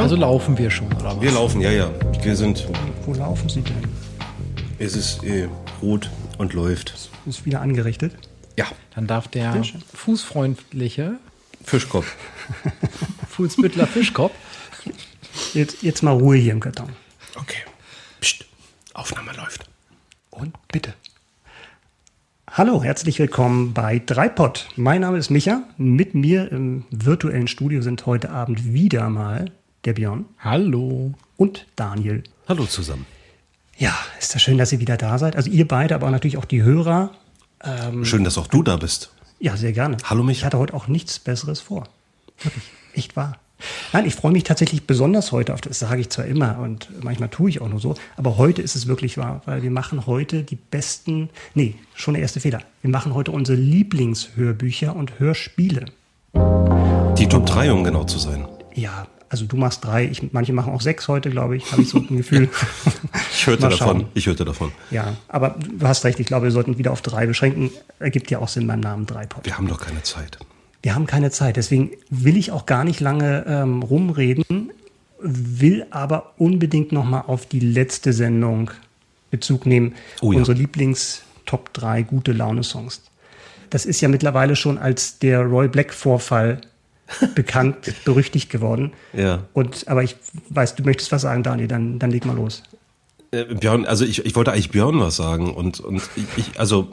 Anfangen? Also laufen wir schon, oder was? wir laufen, ja, ja. Wir sind, Wo laufen Sie denn? es ist äh, rot und läuft. Ist wieder angerichtet. Ja, Dann darf der fußfreundliche Fischkopf. Fußbüttler Fischkopf Jetzt, jetzt mal Ruhe hier im Karton. Okay. Psst. Aufnahme läuft. Und bitte. Hallo, herzlich willkommen bei Dreipod. Mein Name ist Micha. Mit mir im virtuellen Studio sind heute Abend wieder mal der Björn Hallo. und Daniel. Hallo zusammen. Ja, ist das schön, dass ihr wieder da seid. Also ihr beide, aber natürlich auch die Hörer. Schön, dass auch du da bist. Ja, sehr gerne. Hallo, Micha. Ich hatte heute auch nichts Besseres vor. Wirklich, echt wahr. Nein, ich freue mich tatsächlich besonders heute auf das, sage ich zwar immer und manchmal tue ich auch nur so, aber heute ist es wirklich wahr, weil wir machen heute die besten, nee, schon der erste Fehler. Wir machen heute unsere Lieblingshörbücher und Hörspiele. Die Top 3, um genau zu sein. Ja, also du machst drei, ich, manche machen auch sechs heute, glaube ich, habe ich so ein Gefühl. Ich hörte davon. Ich hörte davon. ja, aber du hast recht, ich glaube, wir sollten wieder auf drei beschränken. Ergibt ja auch Sinn beim Namen Dreipod. Wir haben doch keine Zeit. Wir haben keine Zeit, deswegen will ich auch gar nicht lange ähm, rumreden, will aber unbedingt noch mal auf die letzte Sendung Bezug nehmen. Oh ja. Unsere Lieblings-Top 3 gute Laune-Songs. Das ist ja mittlerweile schon als der Roy Black-Vorfall bekannt, berüchtigt geworden. Ja. Und, aber ich weiß, du möchtest was sagen, Daniel, dann, dann leg mal los. Äh, Björn, also ich, ich wollte eigentlich Björn was sagen und, und ich, also,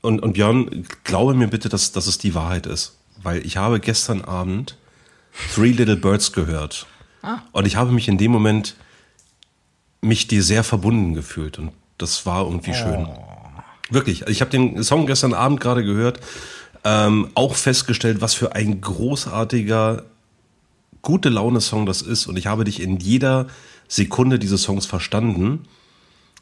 und, und Björn, glaube mir bitte, dass, dass es die Wahrheit ist. Weil ich habe gestern Abend Three Little Birds gehört. Und ich habe mich in dem Moment mich dir sehr verbunden gefühlt und das war irgendwie schön. Wirklich. Ich habe den Song gestern Abend gerade gehört, ähm, auch festgestellt, was für ein großartiger gute Laune-Song das ist und ich habe dich in jeder Sekunde dieses Songs verstanden.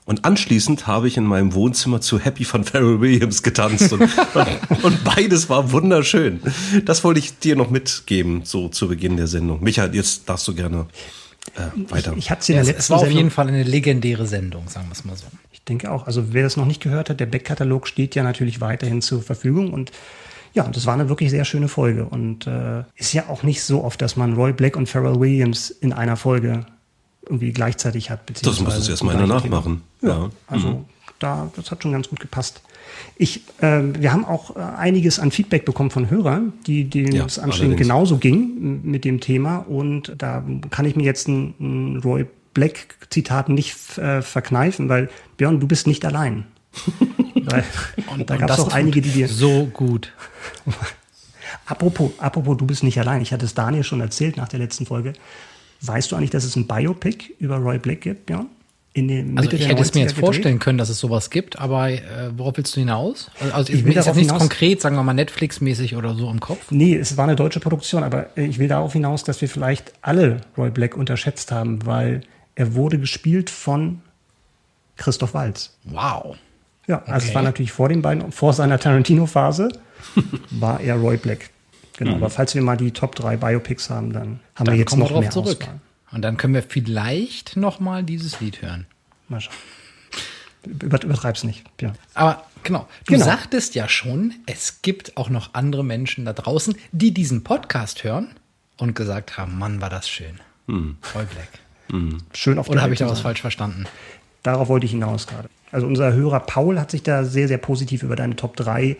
Und anschließend habe ich in meinem Wohnzimmer zu Happy von Pharrell Williams getanzt und, und, und beides war wunderschön. Das wollte ich dir noch mitgeben, so zu Beginn der Sendung. Michael, jetzt darfst du gerne äh, weiter. Ich hatte es in der letzten es war auf Sendung. jeden Fall eine legendäre Sendung, sagen wir es mal so. Ich denke auch. Also wer das noch nicht gehört hat, der Backkatalog steht ja natürlich weiterhin zur Verfügung und ja, das war eine wirklich sehr schöne Folge und äh, ist ja auch nicht so oft, dass man Roy Black und Pharrell Williams in einer Folge irgendwie gleichzeitig hat. das muss es beziehungsweise erstmal einer Thema. nachmachen. Ja, Ja. also da, das hat schon ganz gut gepasst. Ich, ähm, wir haben auch äh, einiges an Feedback bekommen von Hörern, die denen Ja, es anscheinend genauso ging mit dem Thema. Und da kann ich mir jetzt ein, ein Roy Black-Zitat nicht äh, verkneifen, weil Björn, du bist nicht allein. weil, da Und gab es auch einige, die dir. So gut. Apropos, apropos, du bist nicht allein. Ich hatte es Daniel schon erzählt nach der letzten Folge. Weißt du eigentlich, dass es ein Biopic über Roy Black gibt, Björn? In den Also Mitte ich der hätte es mir 90er jetzt gedreht? vorstellen können, dass es sowas gibt, aber äh, worauf willst du hinaus? Also Ich ich will ist jetzt nichts hinaus- konkret, sagen wir mal Netflix-mäßig oder so im Kopf. Nee, es war eine deutsche Produktion, aber äh, ich will darauf hinaus, dass wir vielleicht alle Roy Black unterschätzt haben, weil er wurde gespielt von Christoph Waltz. Wow. Ja, also Okay. es war natürlich vor den beiden, vor seiner Tarantino-Phase war er Roy Black. Genau, aber falls wir mal die Top 3 Biopics haben, dann haben Mhm. Dann wir jetzt wir noch drauf mehr zurück. Auswahl. Und dann können wir vielleicht noch mal dieses Lied hören. Mal schauen. Über, übertreib's nicht. Ja. Aber genau, du Genau. sagtest ja schon, es gibt auch noch andere Menschen da draußen, die diesen Podcast hören und gesagt haben, Mann, war das schön. Roy Black. Schön auf die Oder habe ich da was falsch verstanden? Darauf wollte ich hinaus gerade. Also unser Hörer Paul hat sich da sehr, sehr positiv über deine Top 3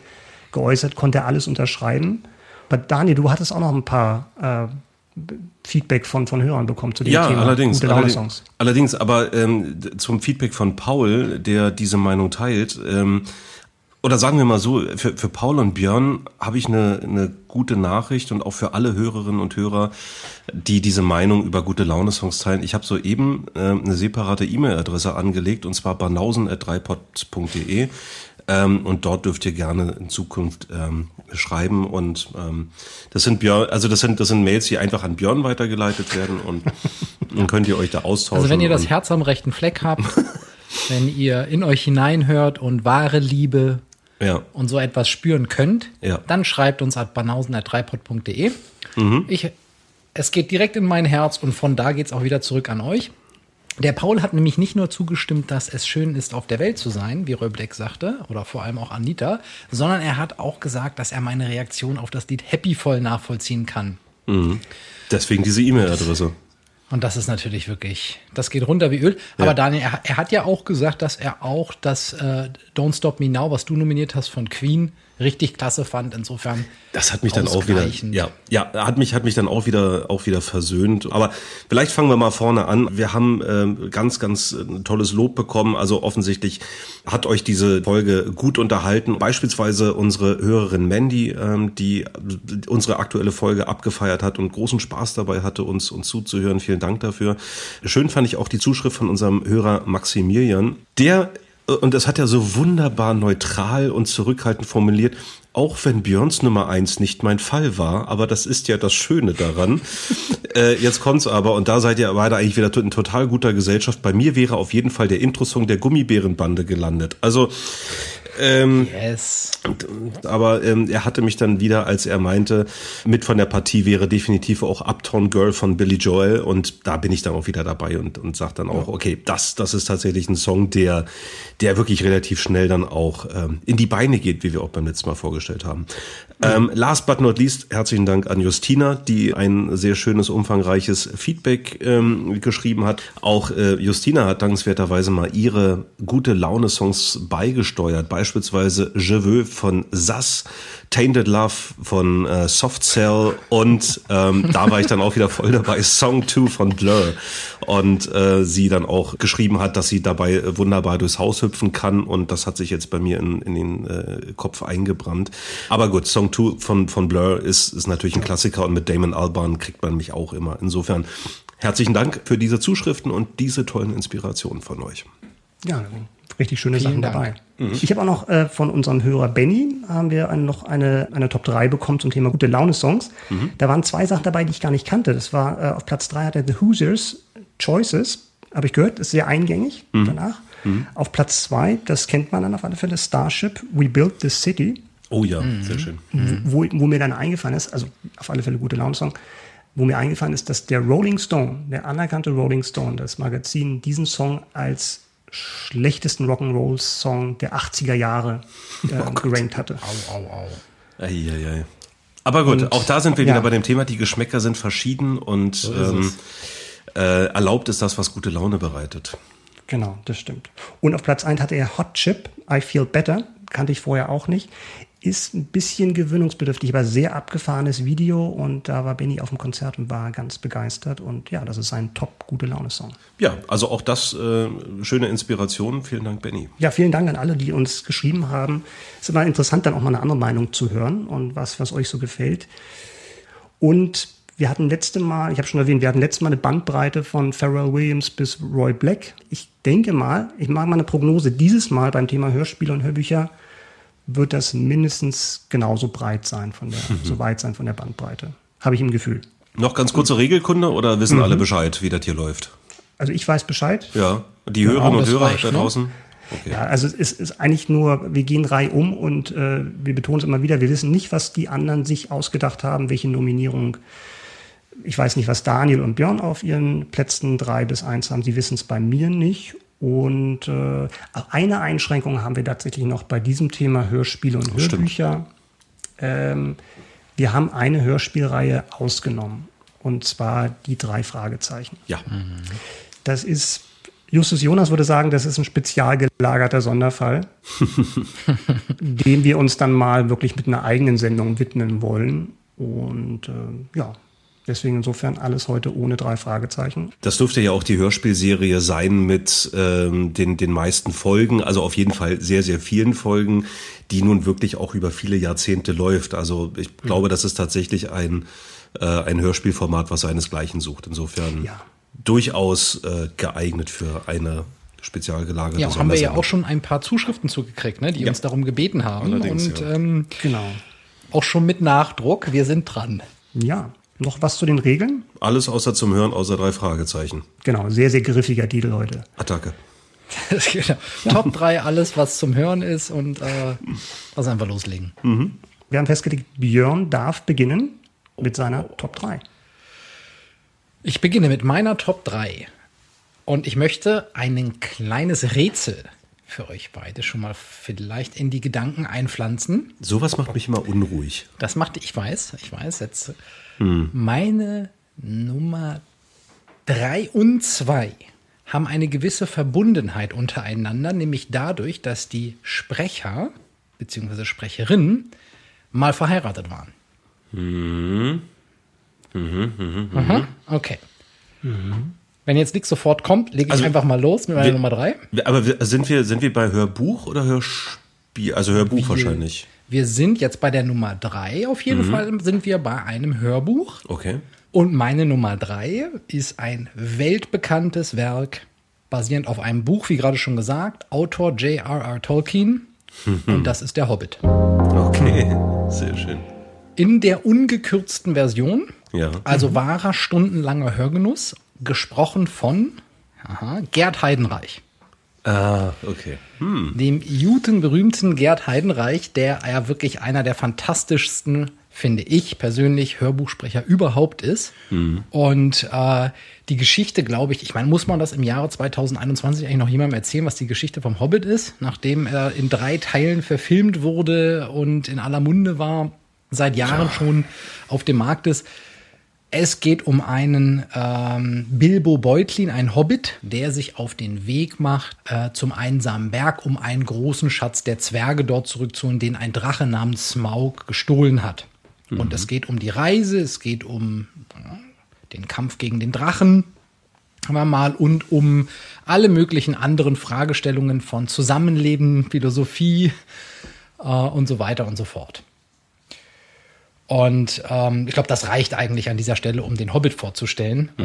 geäußert, konnte er alles unterschreiben. Aber Daniel, du hattest auch noch ein paar äh, Feedback von, von Hörern bekommen zu dem Ja, Thema. allerdings. Gute Laune allerdings, Songs. allerdings, aber ähm, zum Feedback von Paul, der diese Meinung teilt, ähm, oder sagen wir mal so, für, für Paul und Björn habe ich eine, eine gute Nachricht und auch für alle Hörerinnen und Hörer, die diese Meinung über gute Laune-Songs teilen. Ich habe soeben äh, eine separate E-Mail-Adresse angelegt und zwar banausen.dreipod.de. Ähm, und dort dürft ihr gerne in Zukunft ähm, schreiben. Und ähm, das sind Björn, also das sind, das sind Mails, die einfach an Björn weitergeleitet werden und dann könnt ihr euch da austauschen. Also wenn ihr das Herz am rechten Fleck habt, wenn ihr in euch hineinhört und wahre Liebe Ja. und so etwas spüren könnt, Ja. dann schreibt uns at banausen.dreipod.de. Mhm. Ich, es geht direkt in mein Herz und von da geht's auch wieder zurück an euch. Der Paul hat nämlich nicht nur zugestimmt, dass es schön ist, auf der Welt zu sein, wie Roy Black sagte, oder vor allem auch Anita, sondern er hat auch gesagt, dass er meine Reaktion auf das Lied Happy voll nachvollziehen kann. Deswegen diese E-Mail-Adresse. Und das ist natürlich wirklich, das geht runter wie Öl. Aber Ja. Daniel, er, er hat ja auch gesagt, dass er auch das äh, Don't Stop Me Now, was du nominiert hast von Queen, richtig klasse fand. Insofern. Das hat mich dann auch wieder, ja, ja, hat mich, hat mich dann auch wieder, auch wieder versöhnt. Aber vielleicht fangen wir mal vorne an. Wir haben ähm, ganz, ganz äh, tolles Lob bekommen. Also offensichtlich hat euch diese Folge gut unterhalten. Beispielsweise unsere Hörerin Mandy, ähm, die unsere aktuelle Folge abgefeiert hat und großen Spaß dabei hatte, uns, uns zuzuhören. Vielen Dank dafür. Schön fand ich auch die Zuschrift von unserem Hörer Maximilian, der und das hat er so wunderbar neutral und zurückhaltend formuliert, auch wenn Björns Nummer eins nicht mein Fall war, aber das ist ja das Schöne daran. äh, jetzt kommt's aber, und da seid ihr beide eigentlich wieder in total guter Gesellschaft. Bei mir wäre auf jeden Fall der Intro-Song der Gummibärenbande gelandet. Also, ähm, Yes. aber ähm, er hatte mich dann wieder, als er meinte, mit von der Partie wäre definitiv auch Uptown Girl von Billy Joel und da bin ich dann auch wieder dabei und, und sag dann auch, okay, das, das ist tatsächlich ein Song, der, der wirklich relativ schnell dann auch ähm, in die Beine geht, wie wir auch beim letzten Mal vorgestellt haben. Ähm, last but not least, herzlichen Dank an Justina, die ein sehr schönes, umfangreiches Feedback ähm, geschrieben hat. Auch äh, Justina hat dankenswerterweise mal ihre gute Laune-Songs beigesteuert. Beispielsweise Je veux von Sass, Tainted Love von äh, Soft Cell und ähm, da war ich dann auch wieder voll dabei, Song 2 von Blur. Und äh, sie dann auch geschrieben hat, dass sie dabei äh, wunderbar durchs Haus hüpfen kann und das hat sich jetzt bei mir in, in den äh, Kopf eingebrannt. Aber gut, Song 2 von, von Blur ist, ist natürlich ein Klassiker und mit Damon Albarn kriegt man mich auch immer. Insofern herzlichen Dank für diese Zuschriften und diese tollen Inspirationen von euch. Ja, richtig schöne Vielen Sachen Dank. dabei. Ich habe auch noch äh, von unserem Hörer Benny haben wir ein, noch eine, eine Top 3 bekommen zum Thema gute Laune-Songs. Da waren zwei Sachen dabei, die ich gar nicht kannte. Das war äh, auf Platz 3 hat er The Hoosiers Choices, habe ich gehört, ist sehr eingängig danach. Auf Platz 2, das kennt man dann auf alle Fälle, Starship, We Built This City. Oh ja, sehr schön. wo, wo mir dann eingefallen ist, also auf alle Fälle gute Laune-Song, wo mir eingefallen ist, dass der Rolling Stone, der anerkannte Rolling Stone, das Magazin, diesen Song als schlechtesten Rock'n'Roll-Song der 80er Jahre äh, gerankt hatte. Au, au, au. Eieiei. Aber gut, Und- auch da sind wir ja. wieder bei dem Thema, die Geschmäcker sind verschieden und ähm, äh, erlaubt ist das, was gute Laune bereitet. Genau, das stimmt. Und auf Platz 1 hatte er Hot Chip, I Feel Better, kannte ich vorher auch nicht. Ist ein bisschen gewöhnungsbedürftig, aber sehr abgefahrenes Video und da war Benny auf dem Konzert und war ganz begeistert und ja, das ist ein top gute Laune-Song. Ja, also auch das äh, schöne Inspiration. Vielen Dank, Benny. Ja, vielen Dank an alle, die uns geschrieben haben. Es ist immer interessant, dann auch mal eine andere Meinung zu hören und was, was euch so gefällt. Und wir hatten letzte Mal, ich habe schon erwähnt, wir hatten letztes Mal eine Bandbreite von Pharrell Williams bis Roy Black. Ich denke mal, ich mache mal eine Prognose, dieses Mal beim Thema Hörspiele und Hörbücher wird das mindestens genauso breit sein von der, so weit sein von der Bandbreite. Habe ich im Gefühl. Noch ganz kurze Regelkunde oder wissen alle Bescheid, wie das hier läuft? Also ich weiß Bescheid. Ja, die Hörerinnen und Hörer da ne? draußen. Okay. Ja, also es ist eigentlich nur, wir gehen Reihe um und äh, wir betonen es immer wieder, wir wissen nicht, was die anderen sich ausgedacht haben, welche Nominierung. Ich weiß nicht, was Daniel und Björn auf ihren Plätzen drei bis eins haben. Sie wissen es bei mir nicht. Und äh, eine Einschränkung haben wir tatsächlich noch bei diesem Thema Hörspiele und. Hörbücher. Ähm, wir haben eine Hörspielreihe ausgenommen. Und zwar die drei Fragezeichen. Ja, Das ist, Justus Jonas würde sagen, das ist ein spezial gelagerter Sonderfall, dem wir uns dann mal wirklich mit einer eigenen Sendung widmen wollen. Und äh, ja, deswegen insofern alles heute ohne drei Fragezeichen. das dürfte ja auch die Hörspielserie sein mit ähm, den, den meisten Folgen, also auf jeden Fall sehr, sehr vielen Folgen, die nun wirklich auch über viele Jahrzehnte läuft. Also ich glaube, das ist tatsächlich ein, äh, ein Hörspielformat, was seinesgleichen sucht. Insofern Ja. durchaus äh, geeignet für eine spezial gelagerte Ja, haben wir ja auch schon ein paar Zuschriften zugekriegt, ne, die Ja. uns darum gebeten haben. Allerdings, und ja. ähm, Genau. auch schon mit Nachdruck, wir sind dran. Ja. Noch was zu den Regeln? Alles außer zum Hören, außer drei Fragezeichen. Genau, sehr, sehr griffiger Titel heute. Attacke. genau. Top 3, alles, was zum Hören ist und äh, lass einfach loslegen. Wir haben festgelegt, Björn darf beginnen mit seiner Top 3. Ich beginne mit meiner Top 3. Und ich möchte ein kleines Rätsel für euch beide schon mal vielleicht in die Gedanken einpflanzen. Sowas macht mich immer unruhig. Das machte ich weiß, ich weiß jetzt. Meine Nummer 3 und 2 haben eine gewisse Verbundenheit untereinander, nämlich dadurch, dass die Sprecher bzw. Sprecherinnen mal verheiratet waren. Aha, okay. Wenn jetzt nichts sofort kommt, lege ich Also, einfach mal los mit meiner wir- Nummer 3. Aber wir- sind wir, sind wir bei Hörbuch oder Hörspiel? Also Hörbuch wahrscheinlich. Wir sind jetzt bei der Nummer 3. Auf jeden Fall sind wir bei einem Hörbuch. Okay. Und meine Nummer drei ist ein weltbekanntes Werk, basierend auf einem Buch, wie gerade schon gesagt, Autor J.R.R. Tolkien. Und das ist der Hobbit. Okay. Sehr schön. In der ungekürzten Version, Ja. also wahrer stundenlanger Hörgenuss, gesprochen von aha, Gerd Heidenreich. Ah, okay. dem jutenberühmten Gerd Heidenreich, der ja wirklich einer der fantastischsten, finde ich persönlich, Hörbuchsprecher überhaupt ist. Und äh, die Geschichte, glaube ich, ich meine, muss man das im Jahre 2021 eigentlich noch jemandem erzählen, was die Geschichte vom Hobbit ist, nachdem er in drei Teilen verfilmt wurde und in aller Munde war, seit Jahren schon auf dem Markt ist. Es geht um einen ähm, Bilbo Beutlin, ein Hobbit, der sich auf den Weg macht äh, zum einsamen Berg, um einen großen Schatz der Zwerge dort zurückzuholen, den ein Drache namens Smaug gestohlen hat. Und es geht um die Reise, es geht um ja, den Kampf gegen den Drachen, haben wir mal, und um alle möglichen anderen Fragestellungen von Zusammenleben, Philosophie äh, und so weiter und so fort. Und ähm, ich glaube, das reicht eigentlich an dieser Stelle, um den Hobbit vorzustellen. Äh,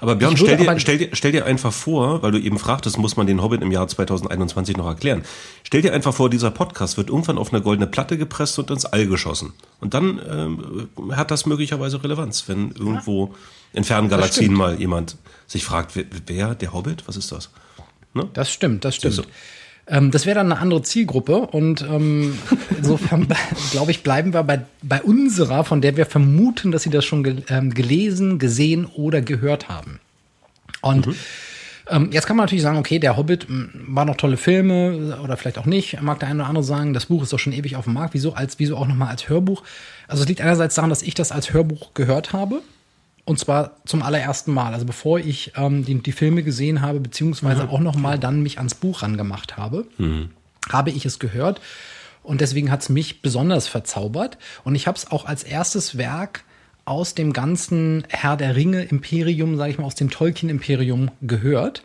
Aber Björn, stell dir, stell, dir, stell dir einfach vor, weil du eben fragtest, muss man den Hobbit im Jahr 2021 noch erklären. Stell dir einfach vor, dieser Podcast wird irgendwann auf eine goldene Platte gepresst und ins All geschossen. Und dann ähm, hat das möglicherweise Relevanz, wenn irgendwo in fernen Galaxien mal jemand sich fragt, wer, wer der Hobbit, was ist das? Ne? Das stimmt, das stimmt. Ähm, das wäre dann eine andere Zielgruppe und ähm, insofern glaube ich, bleiben wir bei, bei unserer, von der wir vermuten, dass sie das schon ge ähm, gelesen, gesehen oder gehört haben. Und ähm, jetzt kann man natürlich sagen, okay, der Hobbit mh, war noch tolle Filme oder vielleicht auch nicht. Mag der eine oder andere sagen, das Buch ist doch schon ewig auf dem Markt. Wieso als wieso auch noch mal als Hörbuch? Also es liegt einerseits daran, dass ich das als Hörbuch gehört habe. Und zwar zum allerersten Mal. Also bevor ich ähm, die, die Filme gesehen habe, beziehungsweise auch noch mal dann mich ans Buch rangemacht habe, habe ich es gehört. Und deswegen hat es mich besonders verzaubert. Und ich habe es auch als erstes Werk aus dem ganzen Herr der Ringe Imperium, sage ich mal, aus dem Tolkien Imperium gehört.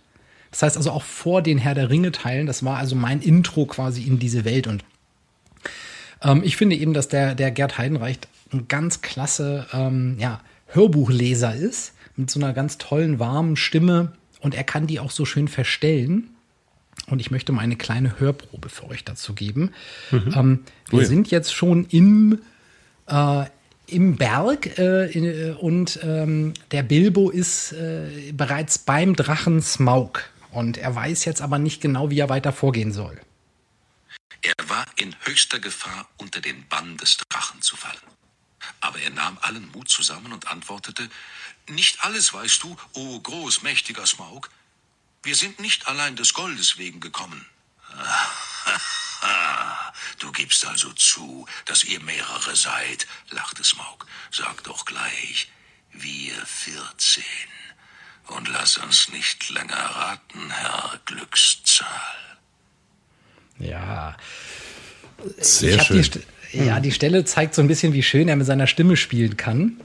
Das heißt also auch vor den Herr der Ringe Teilen. Das war also mein Intro quasi in diese Welt. Und ähm, ich finde eben, dass der, der Gerd Heidenreich ein ganz klasse ähm, ja, Hörbuchleser ist, mit so einer ganz tollen, warmen Stimme. Und er kann die auch so schön verstellen. Und ich möchte mal eine kleine Hörprobe für euch dazu geben. Ähm, wir Ui. sind jetzt schon im, äh, im Berg äh, in, äh, und ähm, der Bilbo ist äh, bereits beim Drachen Smaug. Und er weiß jetzt aber nicht genau, wie er weiter vorgehen soll. Er war in höchster Gefahr, unter den Bann des Drachen zu fallen. Aber er nahm allen Mut zusammen und antwortete, Nicht alles weißt du, o großmächtiger Smaug. Wir sind nicht allein des Goldes wegen gekommen. Du gibst also zu, dass ihr mehrere seid, lachte Smaug. Sag doch gleich, wir vierzehn. Und lass uns nicht länger raten, Herr Glückszahl. Ja, Sehr schön. Die, Ja, die Stelle zeigt so ein bisschen, wie schön er mit seiner Stimme spielen kann.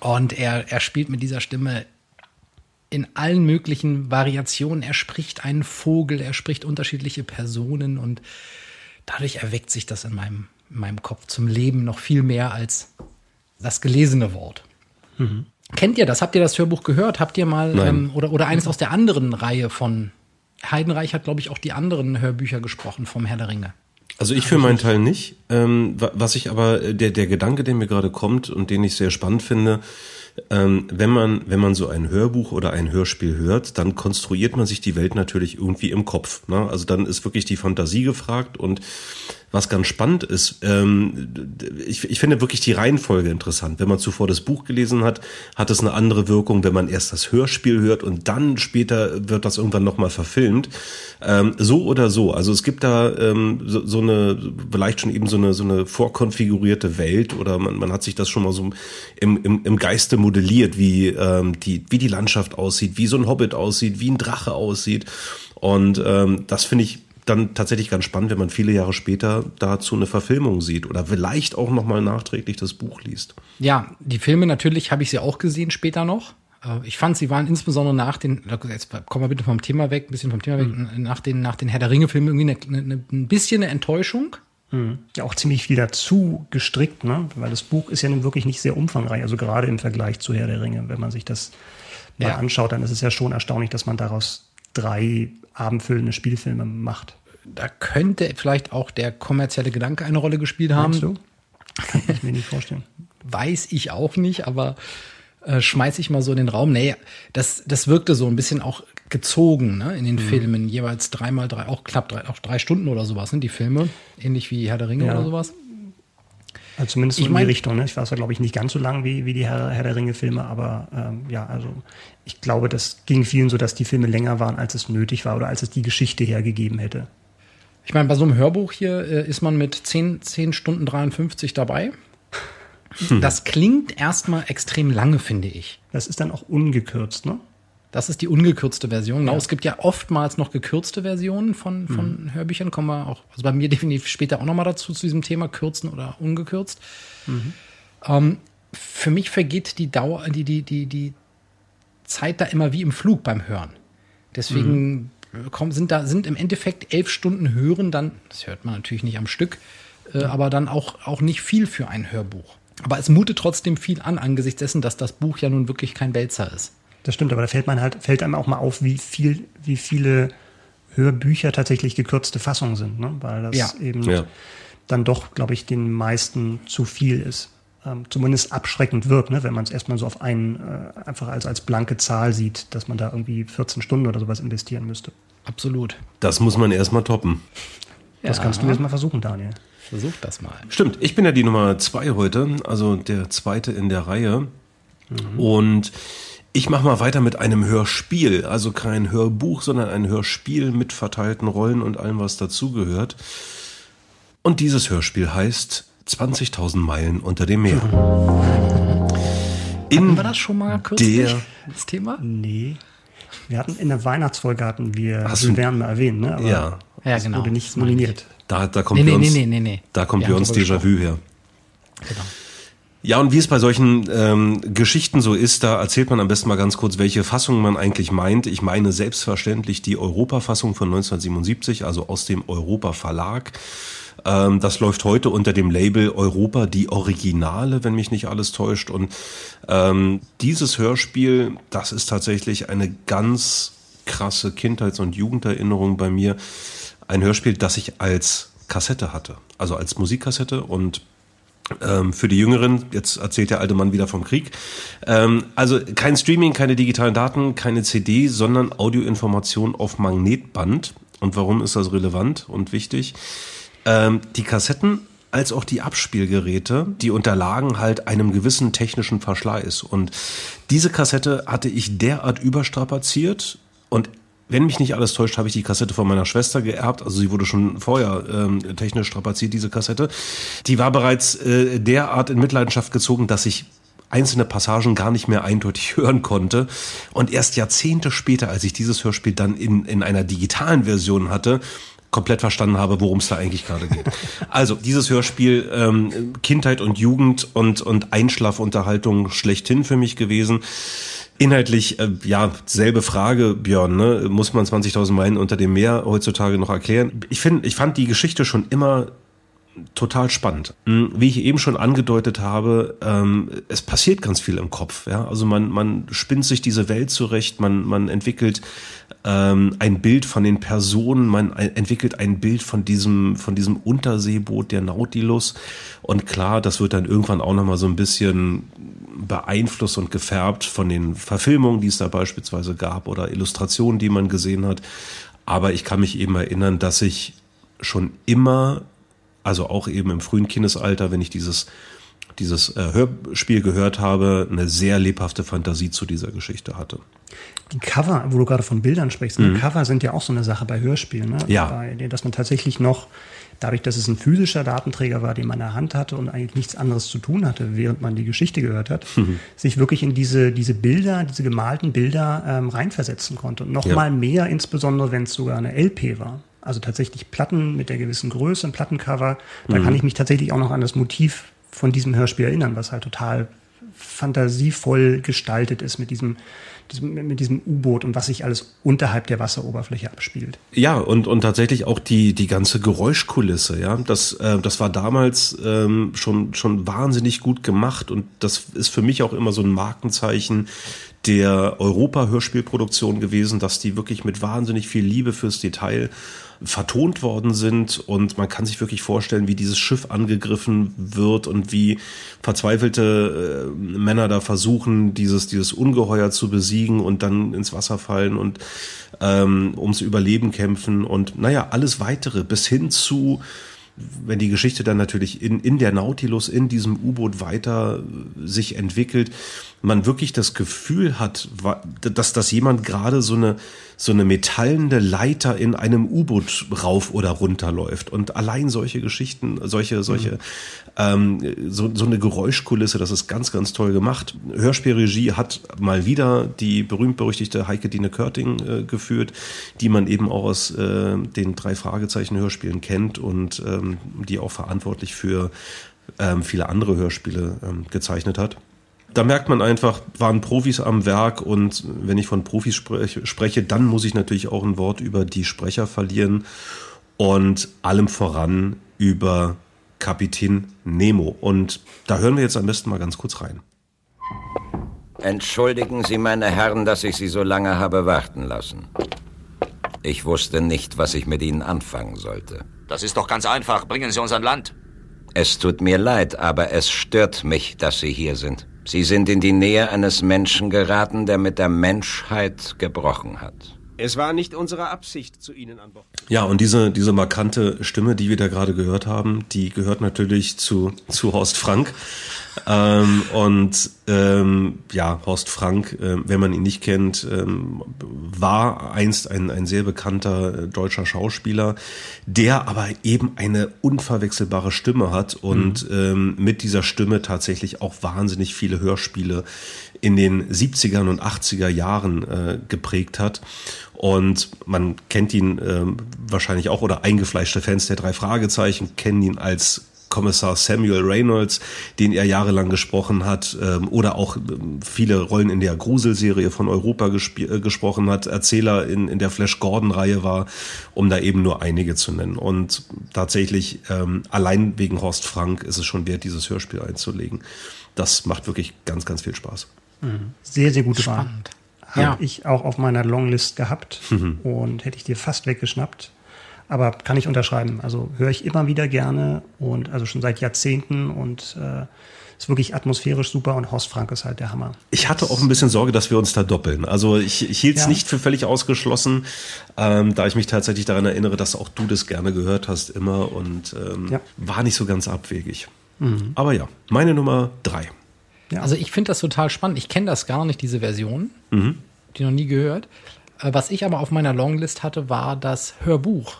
Und er, er spielt mit dieser Stimme in allen möglichen Variationen. Er spricht einen Vogel, er spricht unterschiedliche Personen und dadurch erweckt sich das in meinem, in meinem Kopf zum Leben noch viel mehr als das gelesene Wort. Kennt ihr das? Habt ihr das Hörbuch gehört? Habt ihr mal ähm, oder, oder eines aus der anderen Reihe von Heidenreich hat, glaube ich, auch die anderen Hörbücher gesprochen vom Herr der Ringe. Also ich für meinen Teil nicht. Ähm, was ich aber, äh, der, der Gedanke, der mir gerade kommt und den ich sehr spannend finde, ähm, wenn man, wenn man so ein Hörbuch oder ein Hörspiel hört, dann konstruiert man sich die Welt natürlich irgendwie im Kopf. Ne? Also dann ist wirklich die Fantasie gefragt und was ganz spannend ist, ähm, ich, ich finde wirklich die Reihenfolge interessant. Wenn man zuvor das Buch gelesen hat, hat es eine andere Wirkung, wenn man erst das Hörspiel hört und dann später wird das irgendwann nochmal verfilmt. Ähm, so oder so. Also es gibt da ähm, so, so eine, vielleicht schon eben so eine, so eine vorkonfigurierte Welt oder man, man hat sich das schon mal so im, im, im Geiste modelliert, wie, ähm, die, wie die Landschaft aussieht, wie so ein Hobbit aussieht, wie ein Drache aussieht. Und ähm, das finde ich dann tatsächlich ganz spannend, wenn man viele Jahre später dazu eine Verfilmung sieht oder vielleicht auch nochmal nachträglich das Buch liest. Ja, die Filme natürlich habe ich sie auch gesehen später noch. Äh, ich fand, sie waren insbesondere nach den, jetzt kommen wir bitte vom Thema weg, ein bisschen vom Thema weg, mhm. nach den, nach den Herr der Ringe-Filmen irgendwie eine, eine, ein bisschen eine Enttäuschung. Mhm. Ja, auch ziemlich viel dazu gestrickt, ne? Weil das Buch ist ja nun wirklich nicht sehr umfangreich, also gerade im Vergleich zu Herr der Ringe. Wenn man sich das mal ja. anschaut, dann ist es ja schon erstaunlich, dass man daraus drei abendfüllende Spielfilme macht. Da könnte vielleicht auch der kommerzielle Gedanke eine Rolle gespielt haben. Meinst du? Kann ich mir nicht vorstellen. Weiß ich auch nicht, aber äh, schmeiß ich mal so in den Raum. Nee, das, das wirkte so ein bisschen auch gezogen ne, in den mhm. Filmen. Jeweils dreimal drei, auch knapp drei, auch drei Stunden oder sowas sind die Filme. Ähnlich wie Herr der Ringe ja. oder sowas. Also zumindest so ich mein, in die Richtung. Ne? Ich weiß ja, glaube ich, nicht ganz so lang wie, wie die Herr, Herr der Ringe-Filme, aber ähm, ja, also ich glaube, das ging vielen so, dass die Filme länger waren, als es nötig war oder als es die Geschichte hergegeben hätte. Ich meine, bei so einem Hörbuch hier äh, ist man mit 10, 10 Stunden 53 dabei. Hm. Das klingt erstmal extrem lange, finde ich. Das ist dann auch ungekürzt, ne? Das ist die ungekürzte Version. Genau, ja. es gibt ja oftmals noch gekürzte Versionen von, von mhm. Hörbüchern. Kommen wir auch, also bei mir definitiv später auch nochmal dazu, zu diesem Thema kürzen oder ungekürzt. Mhm. Ähm, für mich vergeht die Dauer, die, die, die, die Zeit da immer wie im Flug beim Hören. Deswegen mhm. kommen, sind da, sind im Endeffekt elf Stunden Hören dann, das hört man natürlich nicht am Stück, äh, aber dann auch, auch nicht viel für ein Hörbuch. Aber es mutet trotzdem viel an, angesichts dessen, dass das Buch ja nun wirklich kein Wälzer ist. Das stimmt, aber da fällt man halt, fällt einem auch mal auf, wie viel, wie viele Hörbücher tatsächlich gekürzte Fassungen sind, ne? Weil das ja. eben ja. dann doch, glaube ich, den meisten zu viel ist. Ähm, zumindest abschreckend wirkt, ne? wenn man es erstmal so auf einen äh, einfach als, als blanke Zahl sieht, dass man da irgendwie 14 Stunden oder sowas investieren müsste. Absolut. Das muss man erstmal toppen. Das kannst du jetzt mal versuchen, Daniel. Versuch das mal. Stimmt, ich bin ja die Nummer zwei heute, also der zweite in der Reihe. Mhm. Und ich mache mal weiter mit einem Hörspiel, also kein Hörbuch, sondern ein Hörspiel mit verteilten Rollen und allem, was dazugehört. Und dieses Hörspiel heißt 20.000 Meilen unter dem Meer. In hatten wir das schon mal kürzlich, der, das Thema? Nee. Wir hatten in der Weihnachtsfolge hatten wir Hast du mal erwähnt, ne? Aber ja. Ja, genau. wurde nicht nominiert. Da, da kommt nee, nee, uns, nee, nee, nee. Da kommt wir uns Déjà-vu her. Genau. Ja, und wie es bei solchen ähm, Geschichten so ist, da erzählt man am besten mal ganz kurz, welche Fassung man eigentlich meint. Ich meine selbstverständlich die Europa-Fassung von 1977, also aus dem Europa-Verlag. Ähm, das läuft heute unter dem Label Europa, die Originale, wenn mich nicht alles täuscht. Und ähm, dieses Hörspiel, das ist tatsächlich eine ganz krasse Kindheits- und Jugenderinnerung bei mir. Ein Hörspiel, das ich als Kassette hatte, also als Musikkassette und ähm, für die Jüngeren, jetzt erzählt der alte Mann wieder vom Krieg. Ähm, also kein Streaming, keine digitalen Daten, keine CD, sondern Audioinformation auf Magnetband. Und warum ist das relevant und wichtig? Ähm, die Kassetten als auch die Abspielgeräte, die unterlagen halt einem gewissen technischen Verschleiß. Und diese Kassette hatte ich derart überstrapaziert und wenn mich nicht alles täuscht, habe ich die Kassette von meiner Schwester geerbt. Also sie wurde schon vorher ähm, technisch strapaziert, diese Kassette. Die war bereits äh, derart in Mitleidenschaft gezogen, dass ich einzelne Passagen gar nicht mehr eindeutig hören konnte. Und erst Jahrzehnte später, als ich dieses Hörspiel dann in, in einer digitalen Version hatte, komplett verstanden habe, worum es da eigentlich gerade geht. Also dieses Hörspiel ähm, Kindheit und Jugend und und Einschlafunterhaltung schlechthin für mich gewesen. Inhaltlich, äh, ja, selbe Frage, Björn, ne? Muss man 20.000 Meilen unter dem Meer heutzutage noch erklären? Ich finde, ich fand die Geschichte schon immer total spannend. Hm, Wie ich eben schon angedeutet habe, ähm, es passiert ganz viel im Kopf. Ja? Also man, man spinnt sich diese Welt zurecht, man, man entwickelt ähm, ein Bild von den Personen, man entwickelt ein Bild von diesem, von diesem Unterseeboot, der Nautilus. Und klar, das wird dann irgendwann auch nochmal so ein bisschen beeinflusst und gefärbt von den Verfilmungen, die es da beispielsweise gab oder Illustrationen, die man gesehen hat. Aber ich kann mich eben erinnern, dass ich schon immer, also auch eben im frühen Kindesalter, wenn ich dieses, dieses äh, Hörspiel gehört habe, eine sehr lebhafte Fantasie zu dieser Geschichte hatte. Die Cover, wo du gerade von Bildern sprichst, ne? Cover sind ja auch so eine Sache bei Hörspielen, ne? Mhm. Ja. Bei, dass man tatsächlich noch, dadurch, dass es ein physischer Datenträger war, den man in der Hand hatte und eigentlich nichts anderes zu tun hatte, während man die Geschichte gehört hat, Mhm. sich wirklich in diese, diese Bilder, diese gemalten Bilder ähm, reinversetzen konnte. Und noch Ja. mehr, insbesondere wenn es sogar eine LP war. Also tatsächlich Platten mit der gewissen Größe, ein Plattencover. Da Mhm. kann ich mich tatsächlich auch noch an das Motiv von diesem Hörspiel erinnern, was halt total fantasievoll gestaltet ist mit diesem, mit diesem U-Boot und was sich alles unterhalb der Wasseroberfläche abspielt. Ja, und, und tatsächlich auch die, die ganze Geräuschkulisse, ja. Das, äh, das war damals ähm, schon, schon wahnsinnig gut gemacht und das ist für mich auch immer so ein Markenzeichen der Europa-Hörspielproduktion gewesen, dass die wirklich mit wahnsinnig viel Liebe fürs Detail vertont worden sind. Und man kann sich wirklich vorstellen, wie dieses Schiff angegriffen wird und wie verzweifelte äh, Männer da versuchen, dieses, dieses Ungeheuer zu besiegen und dann ins Wasser fallen und ähm, ums Überleben kämpfen. Und naja, alles weitere bis hin zu wenn die Geschichte dann natürlich in, in der Nautilus, in diesem U-Boot weiter äh, sich entwickelt, man wirklich das Gefühl hat, dass, dass jemand gerade so eine, so eine metallende Leiter in einem U-Boot rauf oder runter läuft. Und allein solche Geschichten, solche, solche, ähm, so, so eine Geräuschkulisse, das ist ganz, ganz toll gemacht. Hörspielregie hat mal wieder die berühmt-berüchtigte Heike Dine Körting äh, geführt, die man eben auch aus äh, den drei Fragezeichen-Hörspielen kennt und ähm, die auch verantwortlich für ähm, viele andere Hörspiele ähm, gezeichnet hat. Da merkt man einfach, waren Profis am Werk und wenn ich von Profis sprech, spreche, dann muss ich natürlich auch ein Wort über die Sprecher verlieren und allem voran über Kapitän Nemo. Und da hören wir jetzt am besten mal ganz kurz rein. Entschuldigen Sie, meine Herren, dass ich Sie so lange habe warten lassen. Ich wusste nicht, was ich mit Ihnen anfangen sollte. Das ist doch ganz einfach. Bringen Sie uns an Land. Es tut mir leid, aber es stört mich, dass Sie hier sind. Sie sind in die Nähe eines Menschen geraten, der mit der Menschheit gebrochen hat. Es war nicht unsere Absicht, zu Ihnen an Bord. Ja, und diese, diese markante Stimme, die wir da gerade gehört haben, die gehört natürlich zu, zu Horst Frank. Ähm, und ähm, ja, Horst Frank, ähm, wenn man ihn nicht kennt, ähm, war einst ein, ein sehr bekannter äh, deutscher Schauspieler, der aber eben eine unverwechselbare Stimme hat und ähm, mit dieser Stimme tatsächlich auch wahnsinnig viele Hörspiele in den 70ern und 80er Jahren äh, geprägt hat. Und man kennt ihn ähm, wahrscheinlich auch, oder eingefleischte Fans der drei Fragezeichen kennen ihn als Kommissar Samuel Reynolds, den er jahrelang gesprochen hat, ähm, oder auch ähm, viele Rollen in der Gruselserie von Europa äh, gesprochen hat, Erzähler in, in der Flash Gordon-Reihe war, um da eben nur einige zu nennen. Und tatsächlich, ähm, allein wegen Horst Frank ist es schon wert, dieses Hörspiel einzulegen. Das macht wirklich ganz, ganz viel Spaß. Sehr, sehr gute Wahl. Spannend. Habe Ja. ich auch auf meiner Longlist gehabt und hätte ich dir fast weggeschnappt. Aber kann ich unterschreiben. Also höre ich immer wieder gerne und also schon seit Jahrzehnten und äh, ist wirklich atmosphärisch super und Horst Frank ist halt der Hammer. Ich hatte auch ein bisschen Sorge, dass wir uns da doppeln. Also ich, ich hielt es Ja. nicht für völlig ausgeschlossen, ähm, da ich mich tatsächlich daran erinnere, dass auch du das gerne gehört hast immer und ähm, Ja. war nicht so ganz abwegig. Aber ja, meine Nummer drei. Ja. Also ich finde das total spannend. Ich kenne das gar nicht, diese Version. Mhm. Die noch nie gehört. Äh, Was ich aber auf meiner Longlist hatte, war das Hörbuch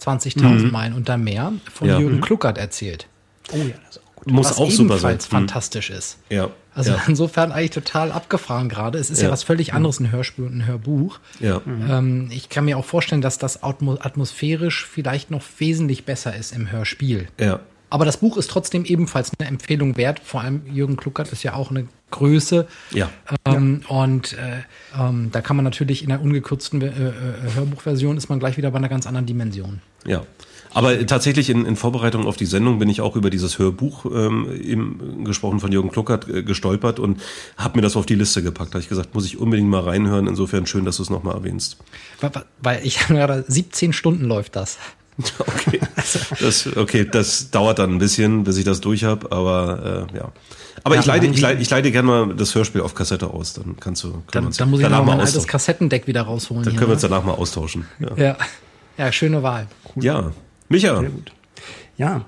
20.000 Meilen unter Meer von Mhm. Ja. Jürgen Mhm. Kluckert erzählt. oh ja, das ist auch gut. Muss was auch super sein. ebenfalls Hm. fantastisch ist. Ja. Also ja. insofern eigentlich total abgefahren gerade. Es ist ja, Ja. Mhm. was völlig anderes, ein Hörspiel und ein Hörbuch. ja. Ähm, ich kann mir auch vorstellen, dass das atmo atmosphärisch vielleicht noch wesentlich besser ist im Hörspiel. Ja. Aber das Buch ist trotzdem ebenfalls eine Empfehlung wert. Vor allem Jürgen Kluckert ist ja auch eine Größe. Ja. Ähm, Und äh, ähm, da kann man natürlich in der ungekürzten äh, äh, Hörbuchversion ist man gleich wieder bei einer ganz anderen Dimension. Ja. Aber tatsächlich in, in Vorbereitung auf die Sendung bin ich auch über dieses Hörbuch ähm, eben gesprochen von Jürgen Kluckert äh, gestolpert und habe mir das auf die Liste gepackt. Da habe ich gesagt, muss ich unbedingt mal reinhören. Insofern schön, dass du es nochmal erwähnst. Weil, weil ich gerade 17 Stunden läuft das. Okay. Das, okay, das dauert dann ein bisschen, bis ich das durch habe, aber äh, ja. Aber Ja, ich leite, ich leite, ich leite gerne mal das Hörspiel auf Kassette aus. Dann kannst du, Dann, uns dann muss ich danach noch mal altes austauschen. Kassettendeck wieder rausholen. Dann hier, können wir uns ne? danach mal austauschen. Ja, ja. ja, schöne Wahl. ja. Micha, Sehr gut. Ja,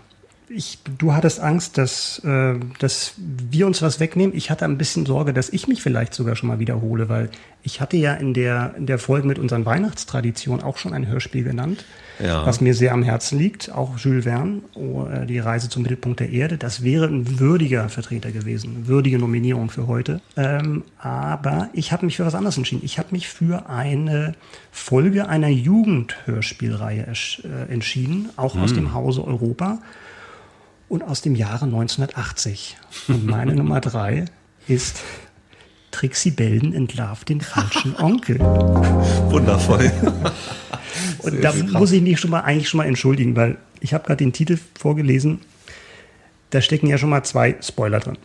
ich, du hattest Angst, dass, äh, dass wir uns was wegnehmen. Ich hatte ein bisschen Sorge, dass ich mich vielleicht sogar schon mal wiederhole, weil ich hatte ja in der, in der Folge mit unseren Weihnachtstraditionen auch schon ein Hörspiel genannt, Ja. was mir sehr am Herzen liegt, auch Jules Verne, oh, äh, die Reise zum Mittelpunkt der Erde. Das wäre ein würdiger Vertreter gewesen, eine würdige Nominierung für heute. Ähm, aber ich habe mich für was anderes entschieden. Ich habe mich für eine Folge einer Jugendhörspielreihe äh, entschieden, auch aus dem Hause Europa und aus dem Jahre 1980. Und meine Nummer drei ist Trixie Belden entlarvt den falschen Onkel. wundervoll. Und da muss ich mich schon mal eigentlich schon mal entschuldigen, weil ich habe gerade den Titel vorgelesen. Da stecken ja schon mal zwei Spoiler drin.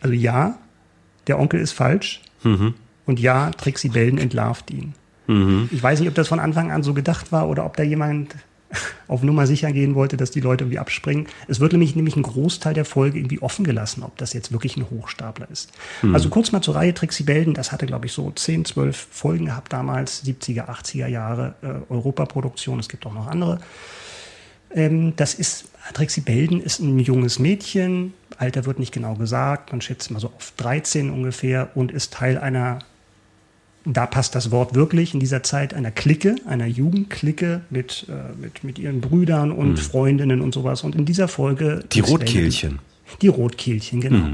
Also ja, der Onkel ist falsch. Und ja, Trixie Belden entlarvt ihn. Ich weiß nicht, ob das von Anfang an so gedacht war oder ob da jemand auf Nummer sicher gehen wollte, dass die Leute irgendwie abspringen. Es wird nämlich, nämlich ein Großteil der Folge irgendwie offen gelassen, ob das jetzt wirklich ein Hochstapler ist. Also kurz mal zur Reihe Trixie Belden, das hatte, glaube ich, so 10, 12 Folgen gehabt damals, 70er, 80er Jahre äh, Europaproduktion. Es gibt auch noch andere. Ähm, das ist, Trixie Belden ist ein junges Mädchen, Alter wird nicht genau gesagt, man schätzt mal so auf 13 ungefähr und ist Teil einer, da passt das Wort wirklich in dieser Zeit, einer Clique, einer Jugendclique mit, äh, mit, mit ihren Brüdern und Freundinnen und sowas. Und in dieser Folge. Die Rotkehlchen. Die Rotkehlchen, genau.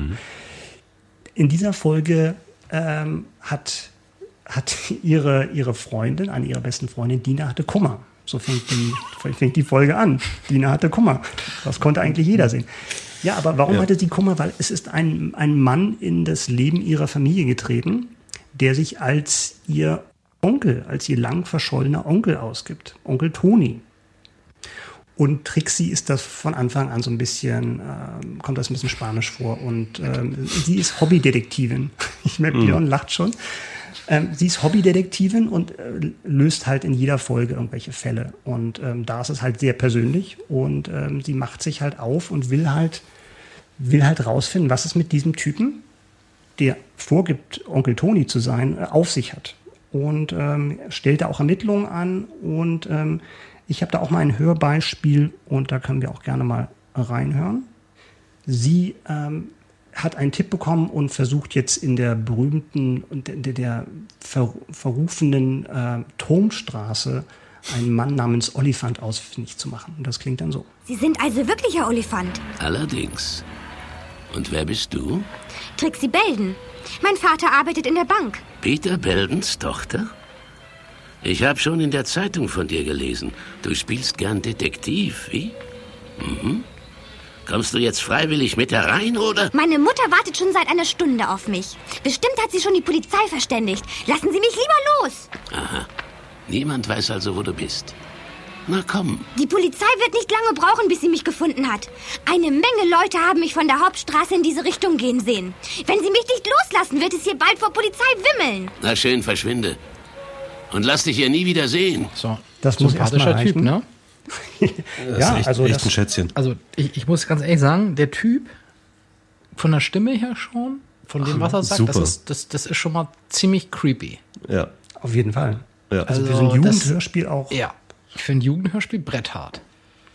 In dieser Folge ähm, hat, hat ihre, ihre Freundin, eine ihrer besten Freundinnen, Dina, hatte Kummer. So fängt die, fängt die Folge an. Dina hatte Kummer. Das konnte eigentlich jeder sehen. Ja, aber warum Ja. hatte sie Kummer? Weil es ist ein, ein Mann in das Leben ihrer Familie getreten, der sich als ihr Onkel, als ihr lang verschollener Onkel ausgibt. Onkel Toni. Und Trixie ist das von Anfang an so ein bisschen, ähm, kommt das ein bisschen spanisch vor. Und ähm, sie ist Hobbydetektivin. Ich merke, Björn lacht schon. Ähm, sie ist Hobbydetektivin und äh, löst halt in jeder Folge irgendwelche Fälle. Und ähm, da ist es halt sehr persönlich. Und ähm, sie macht sich halt auf und will halt, will halt rausfinden, was es mit diesem Typen, der vorgibt, Onkel Toni zu sein, äh, auf sich hat. Und ähm, stellt da auch Ermittlungen an. Und ähm, ich habe da auch mal ein Hörbeispiel und da können wir auch gerne mal reinhören. Sie ähm, hat einen Tipp bekommen und versucht jetzt in der berühmten und der, der ver, verrufenen äh, Turmstraße einen Mann namens Olifant ausfindig zu machen. Und das klingt dann so. Sie sind also wirklich Herr Olifant. Allerdings. Und wer bist du? Trixie Belden. Mein Vater arbeitet in der Bank. Peter Beldens Tochter? Ich habe schon in der Zeitung von dir gelesen. Du spielst gern Detektiv, wie? Mhm. Kommst du jetzt freiwillig mit herein, oder? Meine Mutter wartet schon seit einer Stunde auf mich. Bestimmt hat sie schon die Polizei verständigt. Lassen Sie mich lieber los. Niemand weiß also, wo du bist. Na komm, Die Polizei wird nicht lange brauchen, bis sie mich gefunden hat. Eine Menge Leute haben mich von der Hauptstraße in diese Richtung gehen sehen. Wenn sie mich nicht loslassen, wird es hier bald vor Polizei wimmeln. na schön, verschwinde. Und lass dich hier nie wieder sehen. So, Das muss erst mal sympathischer Typ, ne? Das Ja, ist echt, also echt das- ein Schätzchen. Also ich, ich muss ganz ehrlich sagen, der Typ von der Stimme her schon, von dem, was er sagt, das ist, das, das ist schon mal ziemlich creepy. Ja. Auf jeden Fall. Ja. Also, für Also so ein das- Jugendhörspiel auch. Ja, für ein Jugendhörspiel bretthart.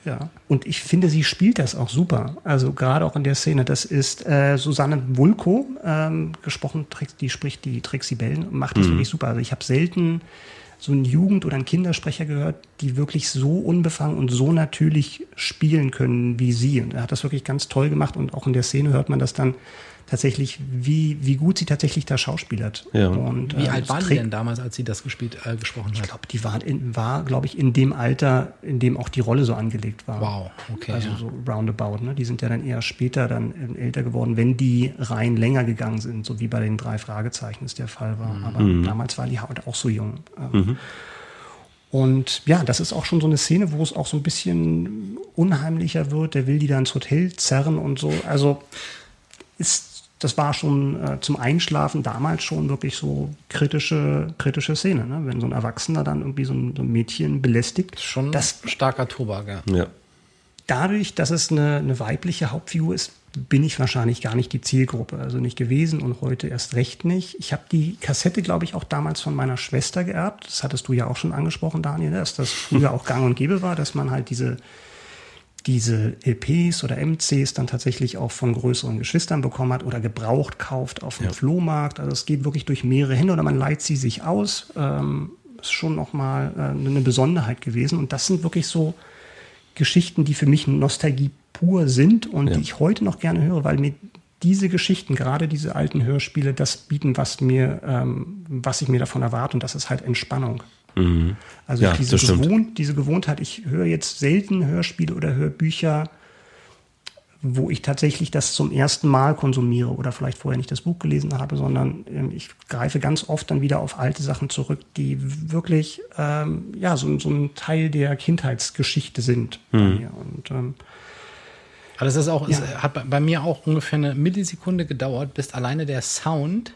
Ja, und ich finde, sie spielt das auch super. Also gerade auch in der Szene. Das ist äh, Susanne Wulko, ähm, gesprochen, die spricht die Trixie Bellen und macht das wirklich super. Also ich habe selten so einen Jugend- oder einen Kindersprecher gehört, die wirklich so unbefangen und so natürlich spielen können wie sie. Und er hat das wirklich ganz toll gemacht und auch in der Szene hört man das dann, tatsächlich, wie, wie gut sie tatsächlich da schauspielert. Ja. Und, Wie äh, alt es war die denn damals, als sie das gespielt, äh, gesprochen hat? Ich glaube, die war, in, war glaube ich, in dem Alter, in dem auch die Rolle so angelegt war. Wow, okay, Also ja. so roundabout. Ne? Die sind ja dann eher später dann ähm, älter geworden, wenn die Reihen länger gegangen sind, so wie bei den drei Fragezeichen es der Fall war. Aber Mhm. damals war die Haut auch so jung. Ähm, Und ja, das ist auch schon so eine Szene, wo es auch so ein bisschen unheimlicher wird. Der will die da ins Hotel zerren und so. Also ist, das war schon äh, zum Einschlafen damals schon wirklich so kritische, kritische Szene, ne? wenn so ein Erwachsener dann irgendwie so ein, so ein Mädchen belästigt. Schon das starker Tobak, ja. Ja. dadurch, dass es eine, eine weibliche Hauptfigur ist, bin ich wahrscheinlich gar nicht die Zielgruppe. Also nicht gewesen und heute erst recht nicht. Ich habe die Kassette, glaube ich, auch damals von meiner Schwester geerbt. Das hattest du ja auch schon angesprochen, Daniel, ne? dass das früher auch gang und gäbe war, dass man halt diese, diese LPs oder MCs dann tatsächlich auch von größeren Geschwistern bekommen hat oder gebraucht kauft auf dem Flohmarkt. Also es geht wirklich durch mehrere Hände oder man leiht sie sich aus. Ähm, ist schon nochmal äh, eine Besonderheit gewesen. Und das sind wirklich so Geschichten, die für mich Nostalgie pur sind und Ja. die ich heute noch gerne höre, weil mir diese Geschichten, gerade diese alten Hörspiele, das bieten, was mir, ähm, was ich mir davon erwarte, und das ist halt Entspannung. Mhm. Also Ja, diese. Gewohnt, diese Gewohnheit, ich höre jetzt selten Hörspiele oder Hörbücher, wo ich tatsächlich das zum ersten Mal konsumiere oder vielleicht vorher nicht das Buch gelesen habe, sondern ähm, ich greife ganz oft dann wieder auf alte Sachen zurück, die wirklich ähm, ja so, so ein Teil der Kindheitsgeschichte sind bei Mhm. mir. Und ähm, Aber das ist auch, Ja. es hat bei- bei mir auch ungefähr eine Millisekunde gedauert, bis alleine der Sound,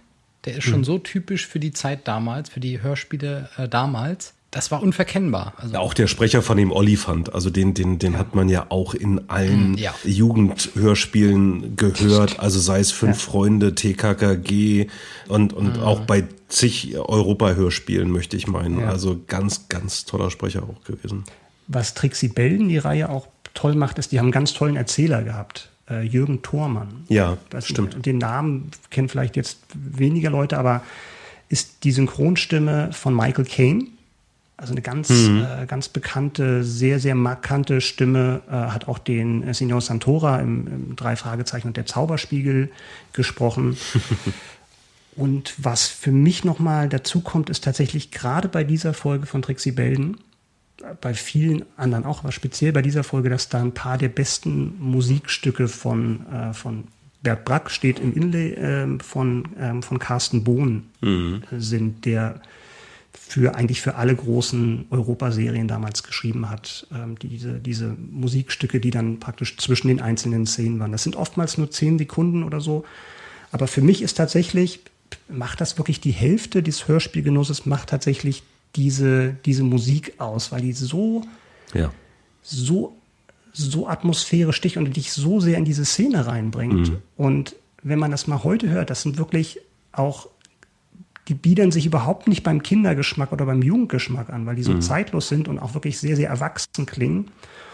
der ist schon Mhm. so typisch für die Zeit damals, für die Hörspiele äh, damals. Das war unverkennbar. Also Ja, auch der Sprecher von dem Olifant, also den, den, den hat man ja auch in allen Mm, ja. Jugendhörspielen gehört, also sei es Fünf Freunde, TKKG und, und Mhm. auch bei zig Europa-Hörspielen, möchte ich meinen. Ja. Also ganz, ganz toller Sprecher auch gewesen. was Trixie Belden, die Reihe auch toll macht, ist, die haben einen ganz tollen Erzähler gehabt. Äh, Jürgen Thormann. Ja, Weiß stimmt. nicht, Den Namen kennen vielleicht jetzt weniger Leute, aber ist die Synchronstimme von Michael Caine. Also eine ganz, Mhm. äh, ganz bekannte, sehr, sehr markante Stimme, äh, hat auch den äh, Signor Santora im, im Drei Fragezeichen und der Zauberspiegel gesprochen. und was für mich nochmal dazu kommt, ist tatsächlich gerade bei dieser Folge von Trixie Belden, bei vielen anderen auch, aber speziell bei dieser Folge, dass da ein paar der besten Musikstücke von, äh, von Bert Brack steht im Inlay ähm, von, ähm, von Carsten Bohn Mhm. äh, sind, der für eigentlich für alle großen Europaserien damals geschrieben hat. Ähm, diese, diese Musikstücke, die dann praktisch zwischen den einzelnen Szenen waren. Das sind oftmals nur zehn Sekunden oder so. Aber für mich ist tatsächlich, macht das wirklich die Hälfte des Hörspielgenusses, macht tatsächlich diese, diese Musik aus, weil die so, Ja. so, so atmosphärisch dich und dich so sehr in diese Szene reinbringt. Mhm. Und wenn man das mal heute hört, das sind wirklich auch, die biedern sich überhaupt nicht beim Kindergeschmack oder beim Jugendgeschmack an, weil die so Mhm. zeitlos sind und auch wirklich sehr, sehr erwachsen klingen.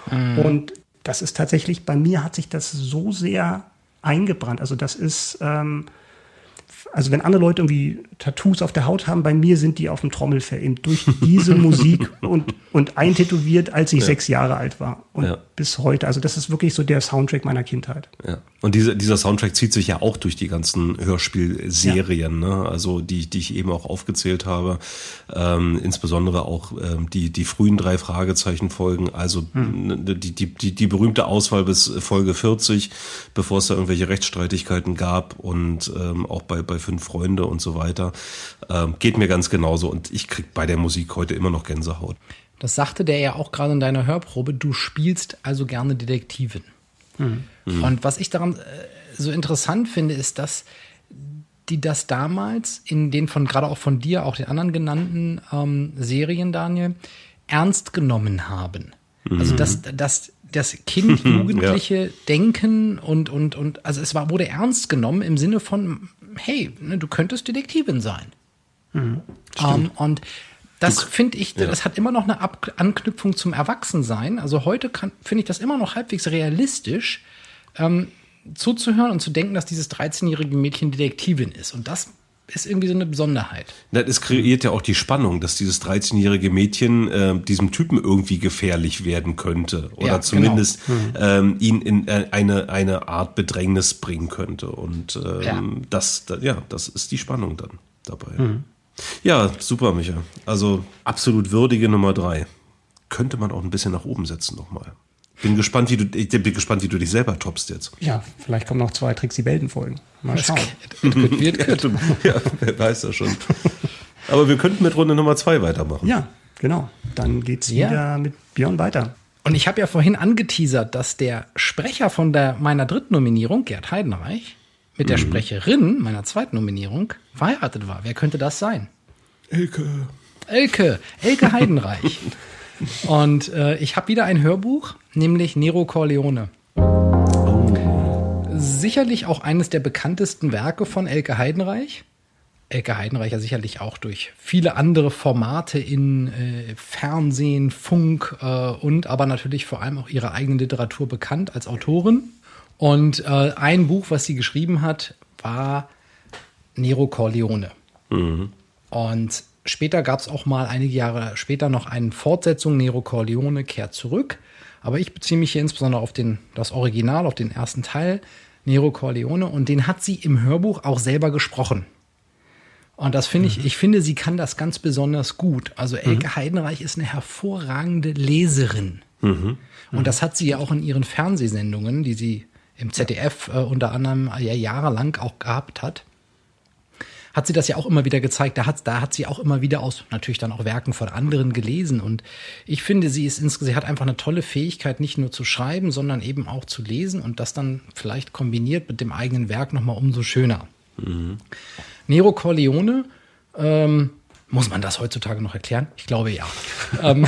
Mhm. Und das ist tatsächlich, bei mir hat sich das so sehr eingebrannt. Also das ist, ähm, also wenn andere Leute irgendwie Tattoos auf der Haut haben, bei mir sind die auf dem Trommelfell eben durch diese Musik und, und eintätowiert, als ich Ja. sechs Jahre alt war. Und Ja. bis heute. Also das ist wirklich so der Soundtrack meiner Kindheit. Ja. Und dieser, dieser Soundtrack zieht sich ja auch durch die ganzen Hörspielserien, ne? also die, die ich eben auch aufgezählt habe. Ähm, insbesondere auch ähm, die, die frühen drei Fragezeichen-Folgen, also Hm. die, die, die, die berühmte Auswahl bis Folge 40, bevor es da irgendwelche Rechtsstreitigkeiten gab und ähm, auch bei, bei Fünf Freunde und so weiter. Ähm, geht mir ganz genauso und ich krieg bei der Musik heute immer noch Gänsehaut. Das sagte der ja auch gerade in deiner Hörprobe. Du spielst also gerne Detektivin. Mhm. Und was ich daran äh, so interessant finde, ist, dass die das damals in den von gerade auch von dir, auch den anderen genannten ähm, Serien, Daniel, ernst genommen haben. Also Mhm. dass, dass das Kind, Jugendliche denken und, und, und, also es war, wurde ernst genommen im Sinne von, hey, ne, du könntest Detektivin sein. Ähm, und das finde ich, ja. das hat immer noch eine Ab Anknüpfung zum Erwachsensein. Also heute finde ich das immer noch halbwegs realistisch, ähm, zuzuhören und zu denken, dass dieses 13-jährige Mädchen Detektivin ist. Und das ist irgendwie so eine Besonderheit. Na, es kreiert ja auch die Spannung, dass dieses 13-jährige Mädchen äh, diesem Typen irgendwie gefährlich werden könnte. Oder Ja, zumindest genau. ähm, ihn in äh, eine, eine Art Bedrängnis bringen könnte. Und ähm, Ja. Das, da, ja, das ist die Spannung dann dabei. Mhm. Ja, super, Micha. Also absolut würdige Nummer drei. Könnte man auch ein bisschen nach oben setzen nochmal. Bin gespannt, wie du, ich bin gespannt, wie du dich selber toppst jetzt. Ja, vielleicht kommen noch zwei Trixie Belden Folgen. Mal schauen. Wird, wird. ja, wer weiß das schon. Aber wir könnten mit Runde Nummer zwei weitermachen. Ja, genau. Dann geht's Ja. wieder mit Björn weiter. Und ich habe ja vorhin angeteasert, dass der Sprecher von der, meiner dritten Nominierung, Gerd Heidenreich, mit der Sprecherin meiner zweiten Nominierung verheiratet war. Wer könnte das sein? Elke. Elke, Elke Heidenreich. Und äh, ich habe wieder ein Hörbuch, nämlich Nero Corleone. Sicherlich auch eines der bekanntesten Werke von Elke Heidenreich. Elke Heidenreich ja sicherlich auch durch viele andere Formate in äh, Fernsehen, Funk äh, und aber natürlich vor allem auch ihre eigene Literatur bekannt als Autorin. Und äh, ein Buch, was sie geschrieben hat, war Nero Corleone. Und später gab es auch mal einige Jahre später noch eine Fortsetzung, Nero Corleone kehrt zurück. Aber ich beziehe mich hier insbesondere auf den, das Original, auf den ersten Teil, Nero Corleone. Und den hat sie im Hörbuch auch selber gesprochen. Und das finde ich, ich finde, sie kann das ganz besonders gut. Also Elke Heidenreich ist eine hervorragende Leserin. Und das hat sie ja auch in ihren Fernsehsendungen, die sie im ZDF äh, unter anderem ja jahrelang auch gehabt hat hat sie das ja auch immer wieder gezeigt. Da hat, da hat sie auch immer wieder aus natürlich dann auch Werken von anderen gelesen. Und ich finde, sie ist insgesamt, sie hat einfach eine tolle Fähigkeit, nicht nur zu schreiben, sondern eben auch zu lesen und das dann vielleicht kombiniert mit dem eigenen Werk nochmal umso schöner. Nero Corleone, ähm, muss man das heutzutage noch erklären? Ich glaube ja. ähm,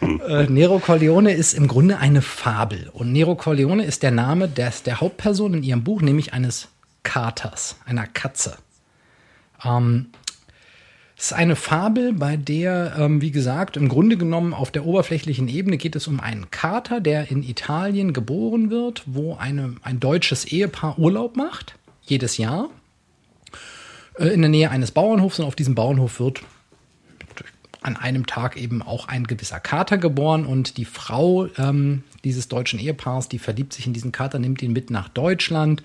äh, Nero Corleone ist im Grunde eine Fabel. Und Nero Corleone ist der Name des, der Hauptperson in ihrem Buch, nämlich eines Katers, einer Katze. Ähm, es ist eine Fabel, bei der, ähm, wie gesagt, im Grunde genommen auf der oberflächlichen Ebene geht es um einen Kater, der in Italien geboren wird, wo eine, ein deutsches Ehepaar Urlaub macht, jedes Jahr, äh, in der Nähe eines Bauernhofs. Und auf diesem Bauernhof wird an einem Tag eben auch ein gewisser Kater geboren und die Frau ähm, dieses deutschen Ehepaars, die verliebt sich in diesen Kater, nimmt ihn mit nach Deutschland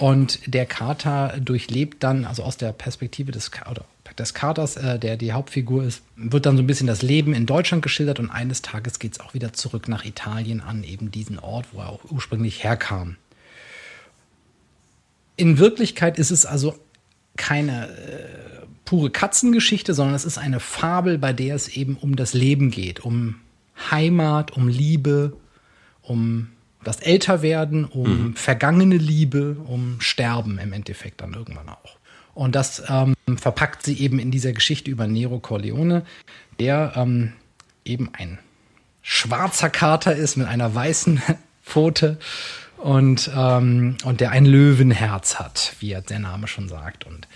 und der Kater durchlebt dann, also aus der Perspektive des, oder des Katers, äh, der die Hauptfigur ist, wird dann so ein bisschen das Leben in Deutschland geschildert und eines Tages geht es auch wieder zurück nach Italien an eben diesen Ort, wo er auch ursprünglich herkam. In Wirklichkeit ist es also keine äh, pure Katzengeschichte, sondern es ist eine Fabel, bei der es eben um das Leben geht, um Heimat, um Liebe, um das Älterwerden, um vergangene Liebe, um Sterben im Endeffekt dann irgendwann auch. Und das ähm, verpackt sie eben in dieser Geschichte über Nero Corleone, der ähm, eben ein schwarzer Kater ist mit einer weißen Pfote und, ähm, und der ein Löwenherz hat, wie der Name schon sagt. Und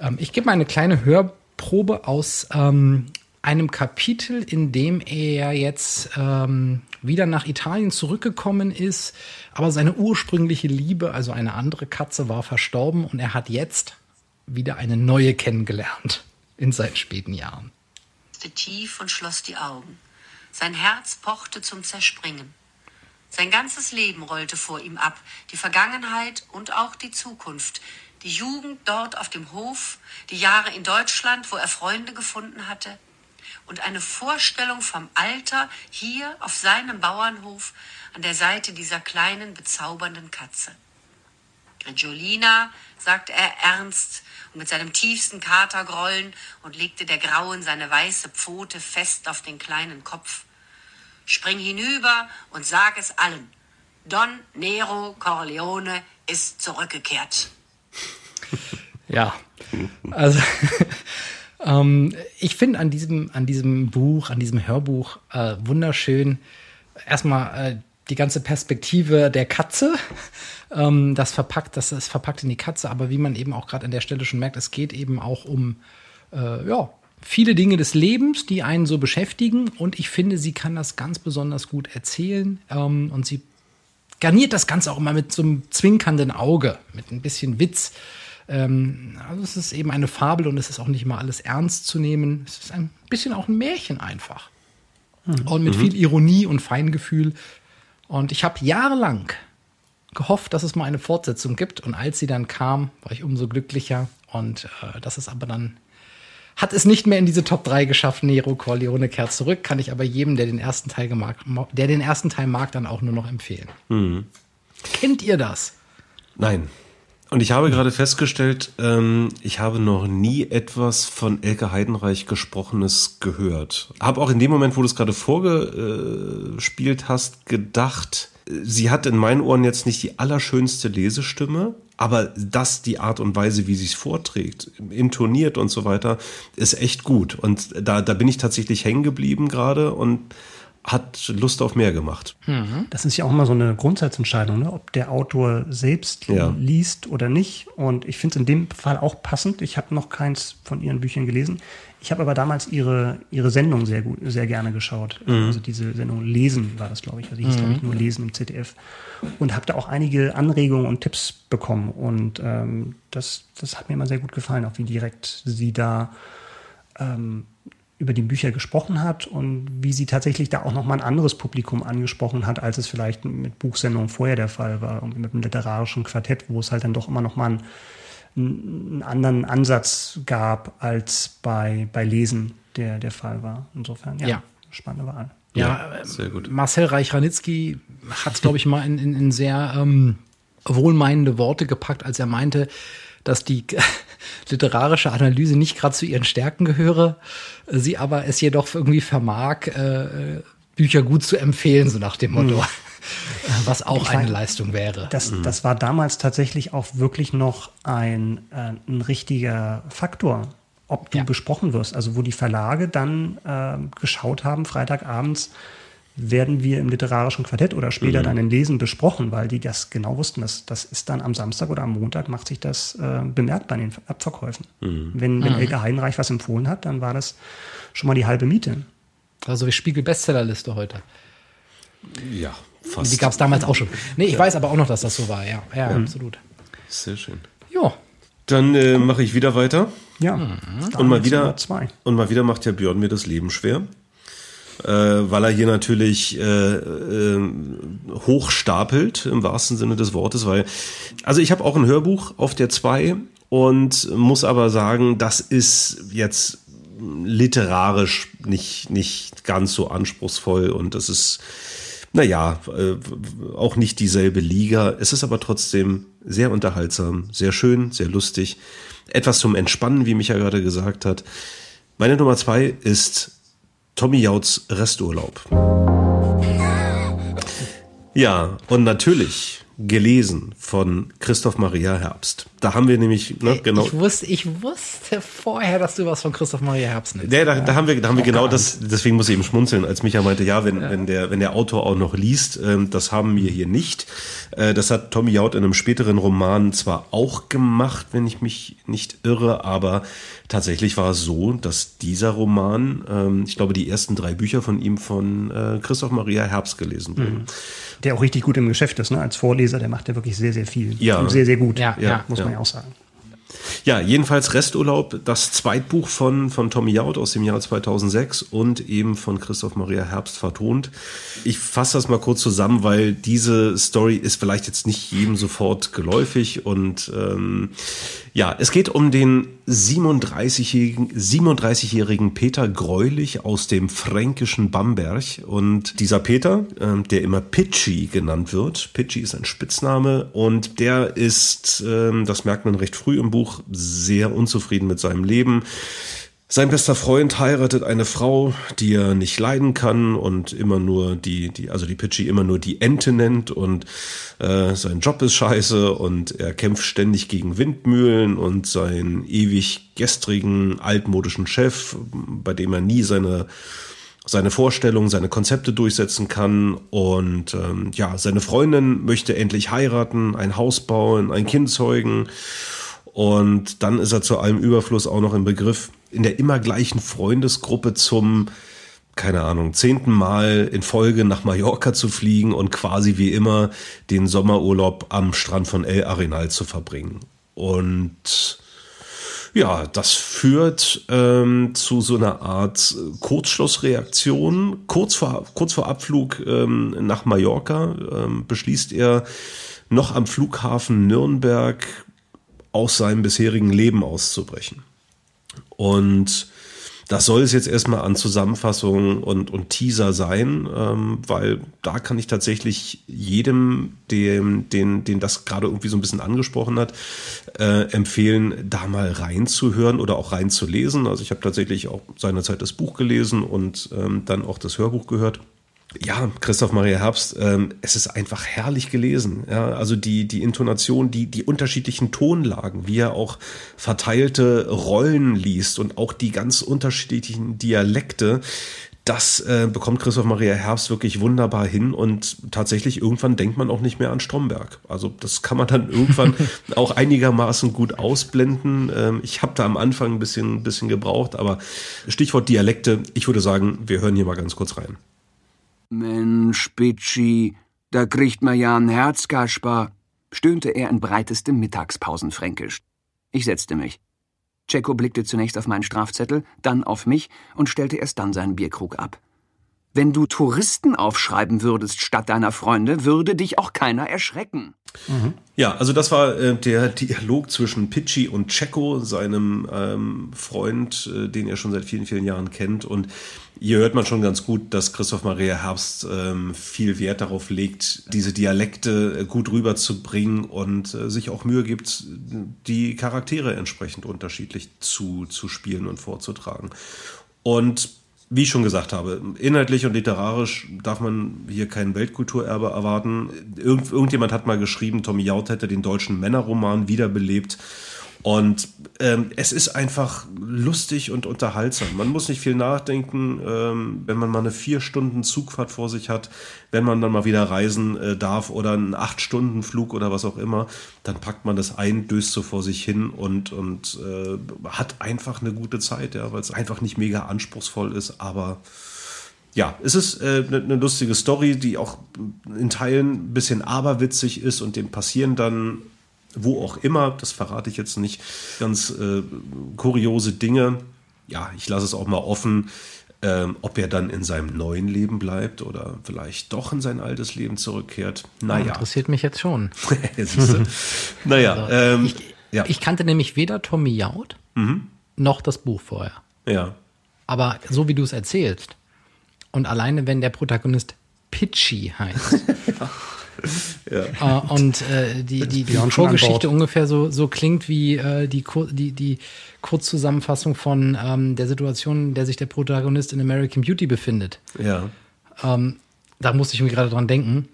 ähm, ich gebe mal eine kleine Hörprobe aus ähm, einem Kapitel, in dem er jetzt ähm, wieder nach Italien zurückgekommen ist, aber seine ursprüngliche Liebe, also eine andere Katze, war verstorben und er hat jetzt wieder eine neue kennengelernt in seinen späten Jahren. tief und schloss die Augen. Sein Herz pochte zum Zerspringen. Sein ganzes Leben rollte vor ihm ab, die Vergangenheit und auch die Zukunft, die Jugend dort auf dem Hof, die Jahre in Deutschland, wo er Freunde gefunden hatte, und eine Vorstellung vom Alter hier auf seinem Bauernhof an der Seite dieser kleinen, bezaubernden Katze. Giolina, sagte er ernst und mit seinem tiefsten Katergrollen und legte der Grauen seine weiße Pfote fest auf den kleinen Kopf. Spring hinüber und sag es allen. Don Nero Corleone ist zurückgekehrt. Ja, also ähm, ich finde an diesem, an diesem Buch, an diesem Hörbuch äh, wunderschön erstmal äh, die ganze Perspektive der Katze. Ähm, das verpackt, das ist verpackt in die Katze, aber wie man eben auch gerade an der Stelle schon merkt, es geht eben auch um äh, ja, viele Dinge des Lebens, die einen so beschäftigen. Und ich finde, sie kann das ganz besonders gut erzählen. Ähm, und sie garniert das Ganze auch immer mit so einem zwinkernden Auge, mit ein bisschen Witz. Ähm, also es ist eben eine Fabel und es ist auch nicht mal alles ernst zu nehmen. Es ist ein bisschen auch ein Märchen einfach. Und mit Mhm. viel Ironie und Feingefühl. Und ich habe jahrelang gehofft, dass es mal eine Fortsetzung gibt. Und als sie dann kam, war ich umso glücklicher. Und äh, das ist aber dann, hat es nicht mehr in diese Top 3 geschafft. Nero Corleone kehrt zurück. Kann ich aber jedem, der den ersten Teil gemag, der den ersten Teil mag, dann auch nur noch empfehlen. Mhm. Kennt ihr das? Nein. Und ich habe gerade festgestellt, ähm, ich habe noch nie etwas von Elke Heidenreich gesprochenes gehört. Habe auch in dem Moment, wo du es gerade vorgespielt hast, gedacht, sie hat in meinen Ohren jetzt nicht die allerschönste Lesestimme, aber das, die Art und Weise, wie sie es vorträgt, intoniert und so weiter, ist echt gut. Und da, da bin ich tatsächlich hängen geblieben gerade und hat Lust auf mehr gemacht. Das ist ja auch immer so eine Grundsatzentscheidung, ne? ob der Autor selbst Ja. liest oder nicht. Und ich finde es in dem Fall auch passend. Ich habe noch keins von ihren Büchern gelesen. Ich habe aber damals ihre, ihre Sendung sehr gut, sehr gerne geschaut. Mhm. Also diese Sendung Lesen war das, glaube ich. Also die hieß, Mhm. glaube ich, nur Lesen im ZDF. Und habe da auch einige Anregungen und Tipps bekommen. Und ähm, das, das hat mir immer sehr gut gefallen, auch wie direkt sie da ähm, über die Bücher gesprochen hat und wie sie tatsächlich da auch nochmal ein anderes Publikum angesprochen hat, als es vielleicht mit Buchsendungen vorher der Fall war, irgendwie mit einem literarischen Quartett, wo es halt dann doch immer nochmal einen, einen anderen Ansatz gab, als bei, bei Lesen der, der Fall war. Insofern, ja, Ja. spannende Wahl. Ja, ähm, sehr gut. Marcel Reich-Ranitzky hat es, glaube ich, mal in, in, in sehr ähm, wohlmeinende Worte gepackt, als er meinte, dass die literarische Analyse nicht gerade zu ihren Stärken gehöre, sie aber es jedoch irgendwie vermag, äh, Bücher gut zu empfehlen, so nach dem Motto. Mhm. Was auch Ich eine mein, Leistung wäre. Das, das war damals tatsächlich auch wirklich noch ein, äh, ein richtiger Faktor, ob du besprochen wirst. Also wo die Verlage dann ähm, geschaut haben, Freitagabends werden wir im literarischen Quartett oder später Mhm. dann in Lesen besprochen, weil die das genau wussten. Das, das ist dann am Samstag oder am Montag macht sich das äh, bemerkbar in den Abverkäufen. Mhm. Wenn, wenn Mhm. Elke Heidenreich was empfohlen hat, dann war das schon mal die halbe Miete. Also wie Spiegel Bestsellerliste heute. Ja, Die gab es damals auch schon. Nee, ich weiß aber auch noch, dass das so war, ja. Ja, Ja. absolut. Sehr schön. Ja. Dann äh, mache ich wieder weiter. Ja. Und mal wieder und mal wieder macht ja Björn mir das Leben schwer. Äh, weil er hier natürlich äh, äh, hochstapelt im wahrsten Sinne des Wortes, weil also ich habe auch ein Hörbuch auf der 2 und muss aber sagen, das ist jetzt literarisch nicht nicht ganz so anspruchsvoll und das ist naja, äh, auch nicht dieselbe Liga. Es ist aber trotzdem sehr unterhaltsam, sehr schön, sehr lustig. Etwas zum Entspannen, wie Micha gerade gesagt hat. Meine Nummer zwei ist Tommy Jauts Resturlaub. Ja, und natürlich gelesen von Christoph Maria Herbst. Da haben wir nämlich, ne, genau. Ich wusste, ich wusste vorher, dass du was von Christoph Maria Herbst nimmst. Ja, da, da haben wir, da haben wir Auch genau das, deswegen muss ich eben schmunzeln, als Micha meinte, ja, wenn, wenn der, wenn der Autor auch noch liest, ähm, das haben wir hier nicht. Äh, das hat Tommy Jaud in einem späteren Roman zwar auch gemacht, wenn ich mich nicht irre, aber tatsächlich war es so, dass dieser Roman, ähm, ich glaube, die ersten drei Bücher von ihm von äh, Christoph Maria Herbst gelesen wurden. Mhm. Der auch richtig gut im Geschäft ist, ne? Als Vorleser, der macht ja wirklich sehr, sehr viel. Ja. Und sehr, sehr gut. Ja, ja, muss man ja. ja auch sagen. Ja, jedenfalls Resturlaub, das Zweitbuch von, von Tommy Jaud aus dem Jahr 2006 und eben von Christoph Maria Herbst vertont. Ich fasse das mal kurz zusammen, weil diese Story ist vielleicht jetzt nicht jedem sofort geläufig und ähm, ja, es geht um den 37-jährigen 37-jährigen Peter Greulich aus dem fränkischen Bamberg und dieser Peter, ähm, der immer Pitchy genannt wird, Pitchy ist ein Spitzname und der ist, ähm, das merkt man recht früh im Buch, sehr unzufrieden mit seinem Leben. Sein bester Freund heiratet eine Frau, die er nicht leiden kann und immer nur die, die, also die Pitchy immer nur die Ente nennt und äh, sein Job ist scheiße und er kämpft ständig gegen Windmühlen und seinen ewig gestrigen altmodischen Chef, bei dem er nie seine seine Vorstellungen, seine Konzepte durchsetzen kann und ähm, ja, seine Freundin möchte endlich heiraten, ein Haus bauen, ein Kind zeugen und dann ist er zu allem Überfluss auch noch im Begriff, in der immer gleichen Freundesgruppe zum, keine Ahnung, zehnten Mal in Folge nach Mallorca zu fliegen und quasi wie immer den Sommerurlaub am Strand von El Arenal zu verbringen. Und ja, das führt ähm, zu so einer Art Kurzschlussreaktion. Kurz vor, kurz vor Abflug ähm, nach Mallorca ähm, beschließt er, noch am Flughafen Nürnberg aus seinem bisherigen Leben auszubrechen. Und das soll es jetzt erstmal an Zusammenfassung und, und Teaser sein, ähm, weil da kann ich tatsächlich jedem, dem, den, den das gerade irgendwie so ein bisschen angesprochen hat, äh, empfehlen, da mal reinzuhören oder auch reinzulesen. Also ich habe tatsächlich auch seinerzeit das Buch gelesen und ähm, dann auch das Hörbuch gehört ja, Christoph Maria Herbst, ähm, es ist einfach herrlich gelesen. Ja, also die, die Intonation, die, die unterschiedlichen Tonlagen, wie er auch verteilte Rollen liest und auch die ganz unterschiedlichen Dialekte, das äh, bekommt Christoph Maria Herbst wirklich wunderbar hin und tatsächlich irgendwann denkt man auch nicht mehr an Stromberg. Also das kann man dann irgendwann auch einigermaßen gut ausblenden. Ähm, ich habe da am Anfang ein bisschen, bisschen gebraucht, aber Stichwort Dialekte, ich würde sagen, wir hören hier mal ganz kurz rein. Mensch, Bitschi, da kriegt man ja ein Herz, Kaspar, stöhnte er in breitestem Mittagspausenfränkisch. Ich setzte mich. Cecco blickte zunächst auf meinen Strafzettel, dann auf mich und stellte erst dann seinen Bierkrug ab. Wenn du Touristen aufschreiben würdest statt deiner Freunde, würde dich auch keiner erschrecken. Mhm. Ja, also das war äh, der Dialog zwischen Pitschi und Cecco, seinem ähm, Freund, äh, den er schon seit vielen, vielen Jahren kennt. Und hier hört man schon ganz gut, dass Christoph Maria Herbst ähm, viel Wert darauf legt, diese Dialekte äh, gut rüberzubringen und äh, sich auch Mühe gibt, die Charaktere entsprechend unterschiedlich zu, zu spielen und vorzutragen. Und wie ich schon gesagt habe, inhaltlich und literarisch darf man hier kein Weltkulturerbe erwarten. Irgend, irgendjemand hat mal geschrieben, Tommy Jaut hätte den deutschen Männerroman wiederbelebt. Und ähm, es ist einfach lustig und unterhaltsam. Man muss nicht viel nachdenken, ähm, wenn man mal eine vier Stunden Zugfahrt vor sich hat, wenn man dann mal wieder reisen äh, darf oder einen acht Stunden Flug oder was auch immer, dann packt man das ein, döst so vor sich hin und, und äh, hat einfach eine gute Zeit, ja, weil es einfach nicht mega anspruchsvoll ist, aber ja, es ist äh, eine, eine lustige Story, die auch in Teilen ein bisschen aberwitzig ist und dem passieren dann wo auch immer, das verrate ich jetzt nicht, ganz äh, kuriose Dinge. Ja, ich lasse es auch mal offen, ähm, ob er dann in seinem neuen Leben bleibt oder vielleicht doch in sein altes Leben zurückkehrt. Naja. Interessiert mich jetzt schon. naja. Also, ähm, ich, ja. ich kannte nämlich weder Tommy Jaud Mhm. noch das Buch vorher. Ja. Aber so wie du es erzählst und alleine wenn der Protagonist Pitchy heißt ja. äh, und äh, die, die, die Vorgeschichte ungefähr so, so klingt wie äh, die, Kur- die, die Kurzzusammenfassung von ähm, der Situation, in der sich der Protagonist in American Beauty befindet. Ja. Ähm, da musste ich mir gerade dran denken.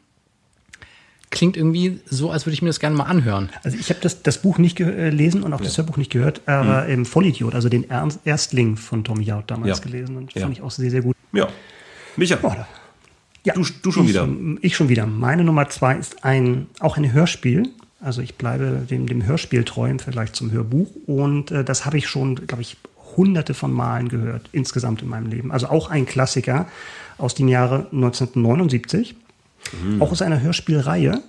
Klingt irgendwie so, als würde ich mir das gerne mal anhören. Also ich habe das, das Buch nicht gelesen und auch das Hörbuch nicht gehört, aber im Vollidiot, also den Ernst, Erstling von Tommy Jaud damals Ja. gelesen und Ja. fand ich auch sehr, sehr gut. Ja. Micha. Ja, du, du schon ich, wieder. Ich schon wieder. Meine Nummer zwei ist ein, auch ein Hörspiel. Also ich bleibe dem, dem Hörspiel treu im Vergleich zum Hörbuch. Und äh, das habe ich schon, glaube ich, hunderte von Malen gehört, insgesamt in meinem Leben. Also auch ein Klassiker aus dem Jahre 1979. Mhm. Auch aus einer Hörspielreihe.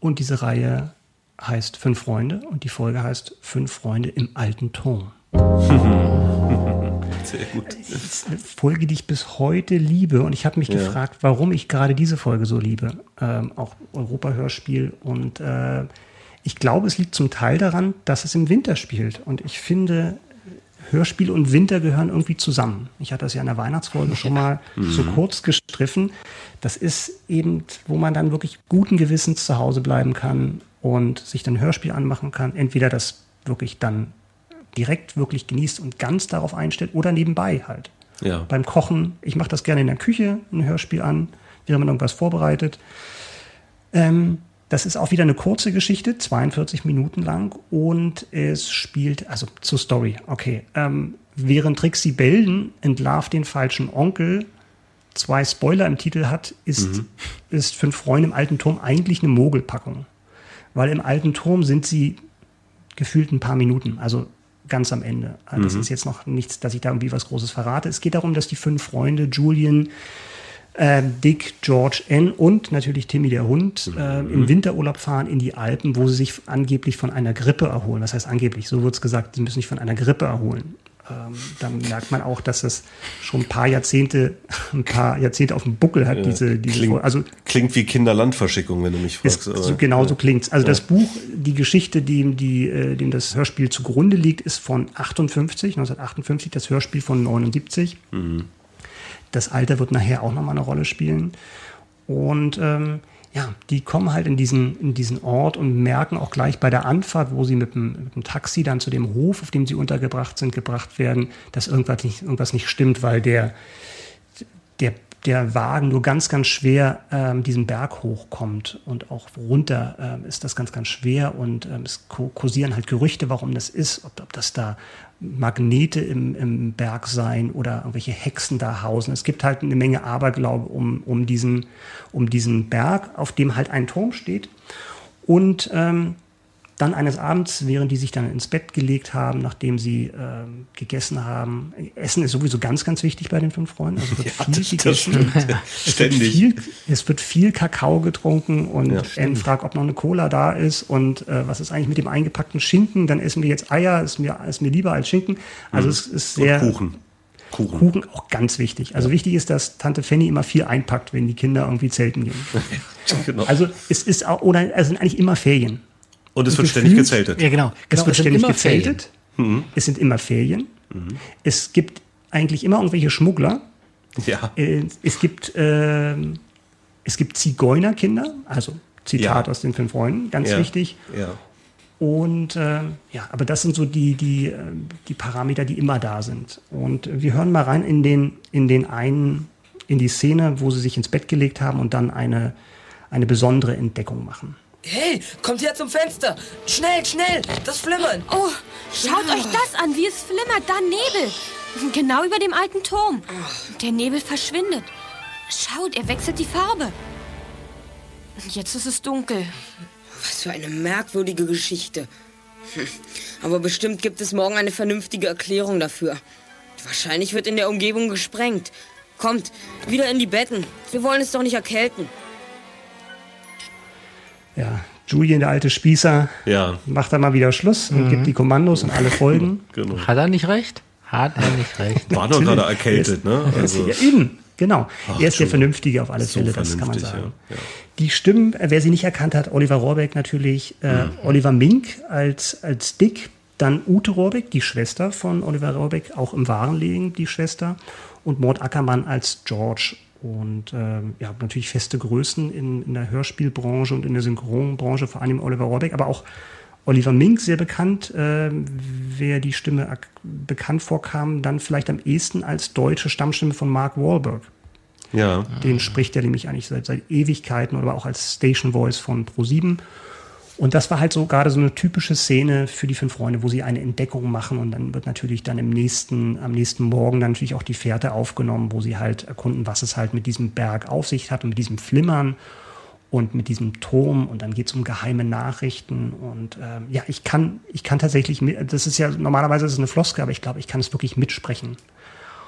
Und diese Reihe heißt Fünf Freunde und die Folge heißt Fünf Freunde im alten Turm. Sehr gut. Das ist eine Folge, die ich bis heute liebe. Und ich habe mich Ja. gefragt, warum ich gerade diese Folge so liebe. Ähm, auch Europa-Hörspiel. Und äh, ich glaube, es liegt zum Teil daran, dass es im Winter spielt. Und ich finde, Hörspiel und Winter gehören irgendwie zusammen. Ich hatte das ja in der Weihnachtsfolge schon mal so Mhm. kurz gestriffen. Das ist eben, wo man dann wirklich guten Gewissens zu Hause bleiben kann und sich dann Hörspiel anmachen kann. Entweder das wirklich dann direkt wirklich genießt und ganz darauf einstellt oder nebenbei halt. Ja. Beim Kochen, ich mache das gerne in der Küche, ein Hörspiel an, während man irgendwas vorbereitet. Ähm, das ist auch wieder eine kurze Geschichte, 42 Minuten lang und es spielt, also zur Story, okay. Ähm, während Trixie Belden entlarvt den falschen Onkel, zwei Spoiler im Titel hat, ist, Mhm. ist Fünf Freunde im alten Turm eigentlich eine Mogelpackung. Weil im alten Turm sind sie gefühlt ein paar Minuten, also ganz am Ende. Also Das Mhm. ist jetzt noch nichts, dass ich da irgendwie was Großes verrate. Es geht darum, dass die fünf Freunde, Julian, äh, Dick, George, N und natürlich Timmy der Hund äh, im Winterurlaub fahren in die Alpen, wo sie sich angeblich von einer Grippe erholen. Das heißt angeblich, so wird es gesagt, sie müssen sich von einer Grippe erholen. Ähm, dann merkt man auch, dass es schon ein paar Jahrzehnte, ein paar Jahrzehnte auf dem Buckel hat, Ja. diese, diese klingt, also klingt wie Kinderlandverschickung, wenn du mich fragst. so, aber- genau so ja. klingt's. Also Ja. das Buch, die Geschichte, dem, die, äh, dem das Hörspiel zugrunde liegt, ist von 58, 1958, das Hörspiel von 79. Mhm. Das Alter wird nachher auch nochmal eine Rolle spielen. Und ähm, ja, die kommen halt in diesen, in diesen Ort und merken auch gleich bei der Anfahrt, wo sie mit dem, mit dem Taxi dann zu dem Hof, auf dem sie untergebracht sind, gebracht werden, dass irgendwas nicht, irgendwas nicht stimmt, weil der, der, der Wagen nur ganz, ganz schwer ähm, diesen Berg hochkommt und auch runter ähm, ist das ganz, ganz schwer und ähm, es kursieren halt Gerüchte, warum das ist, ob, ob das da Magnete im, im Berg seien oder irgendwelche Hexen da hausen. Es gibt halt eine Menge Aberglaube um, um, diesen, um diesen Berg, auf dem halt ein Turm steht. Und ähm, dann eines Abends, während die sich dann ins Bett gelegt haben, nachdem sie ähm, gegessen haben. Essen ist sowieso ganz, ganz wichtig bei den fünf Freunden. Also wird Ja, viel das- das gegessen. stimmt. Es wird, Ständig. viel, es wird viel Kakao getrunken und Ja, Anne fragt, ob noch eine Cola da ist und äh, was ist eigentlich mit dem eingepackten Schinken. Dann essen wir jetzt Eier, ist mir, ist mir lieber als Schinken. Also Mhm. es ist Und sehr... Kuchen. Kuchen. Kuchen auch ganz wichtig. Also wichtig ist, dass Tante Fanny immer viel einpackt, wenn die Kinder irgendwie zelten gehen. Genau. Also es ist auch, oder es sind eigentlich immer Ferien. Und es wird ständig gezeltet. Ja, genau. Es genau wird sind ständig gezeltet. Mhm. Es sind immer Ferien. Es gibt eigentlich immer irgendwelche Schmuggler. Ja. Äh, Es gibt, ähm, es gibt Zigeunerkinder, also Zitat Ja. aus den fünf Freunden, ganz Ja. wichtig. Ja. Und ähm, ja, aber das sind so die, die, äh, die Parameter, die immer da sind. Und wir hören mal rein in den, in den einen, in die Szene, wo sie sich ins Bett gelegt haben und dann eine, eine besondere Entdeckung machen. Hey, kommt her zum Fenster. Schnell, schnell, das Flimmern. Oh, schaut euch das an, wie es flimmert. Da Nebel. Genau über dem alten Turm. Der Nebel verschwindet. Schaut, er wechselt die Farbe. Und Jetzt ist es dunkel. Was für eine merkwürdige Geschichte. Aber bestimmt gibt es morgen eine vernünftige Erklärung dafür. Wahrscheinlich wird in der Umgebung gesprengt. Kommt, wieder in die Betten. Wir wollen es doch nicht erkälten. Ja, Julian, der alte Spießer, Ja. macht dann mal wieder Schluss und Mhm. gibt die Kommandos und alle folgen. Genau. Hat er nicht recht? Hat er nicht recht? War doch gerade erkältet, ne? Er ist, Also, ja, eben, genau. Ach, er ist der. Vernünftige auf alle So Fälle, das kann man sagen. ja, ja. Die Stimmen, äh, wer sie nicht erkannt hat, Oliver Rohrbeck natürlich, äh, Mhm. Oliver Mink als, als Dick, dann Ute Rohrbeck, die Schwester von Oliver Rohrbeck, auch im wahren Leben die Schwester, und Mord Ackermann als George. Und ähm, ja, natürlich feste Größen in, in der Hörspielbranche und in der Synchronbranche, vor allem Oliver Rohrbeck, aber auch Oliver Mink, sehr bekannt, ähm, wer die Stimme bekannt vorkam, dann vielleicht am ehesten als deutsche Stammstimme von Mark Wahlberg. Ja. Den spricht er nämlich eigentlich seit, seit Ewigkeiten oder auch als Station Voice von Pro7. Und das war halt so gerade so eine typische Szene für die fünf Freunde, wo sie eine Entdeckung machen und dann wird natürlich dann im nächsten, am nächsten Morgen dann natürlich auch die Fährte aufgenommen, wo sie halt erkunden, was es halt mit diesem Berg auf sich hat und mit diesem Flimmern und mit diesem Turm und dann geht es um geheime Nachrichten und ähm, ja, ich kann, ich kann tatsächlich, mit, das ist ja normalerweise ist es eine Floske, aber ich glaube, ich kann es wirklich mitsprechen.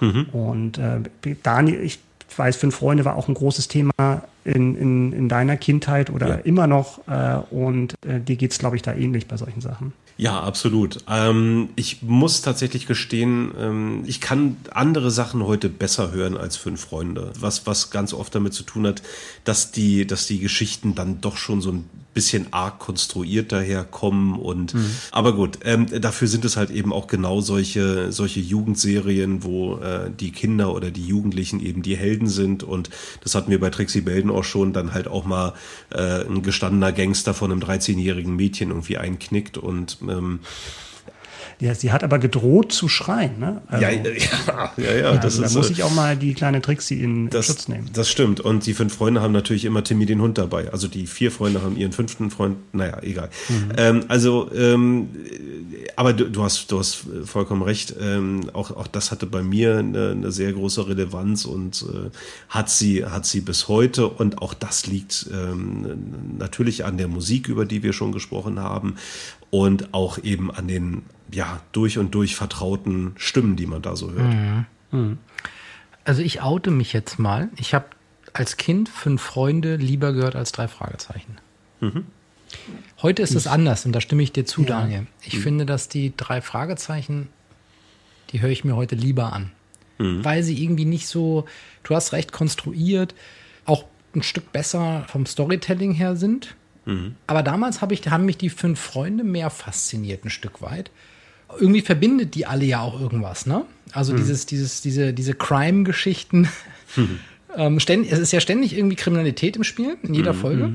Mhm. Und äh, Daniel, ich weiß, fünf Freunde war auch ein großes Thema in, in, in deiner Kindheit oder Ja. immer noch. Äh, und äh, dir geht's, glaube ich, da ähnlich bei solchen Sachen. Ja, absolut. Ähm, ich muss tatsächlich gestehen, ähm, ich kann andere Sachen heute besser hören als fünf Freunde. Was, was ganz oft damit zu tun hat, dass die, dass die Geschichten dann doch schon so ein bisschen arg konstruiert daherkommen und Mhm. aber gut, ähm, dafür sind es halt eben auch genau solche, solche Jugendserien, wo äh, die Kinder oder die Jugendlichen eben die Helden sind und das hatten wir bei Trixie Belden auch schon, dann halt auch mal äh, ein gestandener Gangster von einem 13-jährigen Mädchen irgendwie einknickt und ähm, Ja, sie hat aber gedroht zu schreien. Ne? Also, ja, ja, ja, ja, das also, ist da muss äh, ich auch mal die kleine Trixie in das, Schutz nehmen. Das stimmt. Und die fünf Freunde haben natürlich immer Timmy den Hund dabei. Also die vier Freunde haben ihren fünften Freund. Naja, egal. Mhm. Ähm, also, ähm, aber du, du hast, du hast vollkommen recht. Ähm, auch, auch das hatte bei mir eine, eine sehr große Relevanz und äh, hat sie, hat sie bis heute. Und auch das liegt ähm, natürlich an der Musik, über die wir schon gesprochen haben. Und auch eben an den, ja, durch und durch vertrauten Stimmen, die man da so hört. Mhm. Also ich oute mich jetzt mal. Ich habe als Kind fünf Freunde lieber gehört als drei Fragezeichen. Mhm. Heute ist es anders und da stimme ich dir zu, Ja. Daniel. Ich Mhm. finde, dass die drei Fragezeichen, die höre ich mir heute lieber an. Mhm. Weil sie irgendwie nicht so, du hast recht, konstruiert, auch ein Stück besser vom Storytelling her sind. Mhm. Aber damals hab ich, haben mich die fünf Freunde mehr fasziniert, ein Stück weit. Irgendwie verbindet die alle ja auch irgendwas, ne? Also Mhm. dieses, dieses, diese, diese Crime-Geschichten. ähm, ständig, es ist ja ständig irgendwie Kriminalität im Spiel, in jeder Mhm. Folge.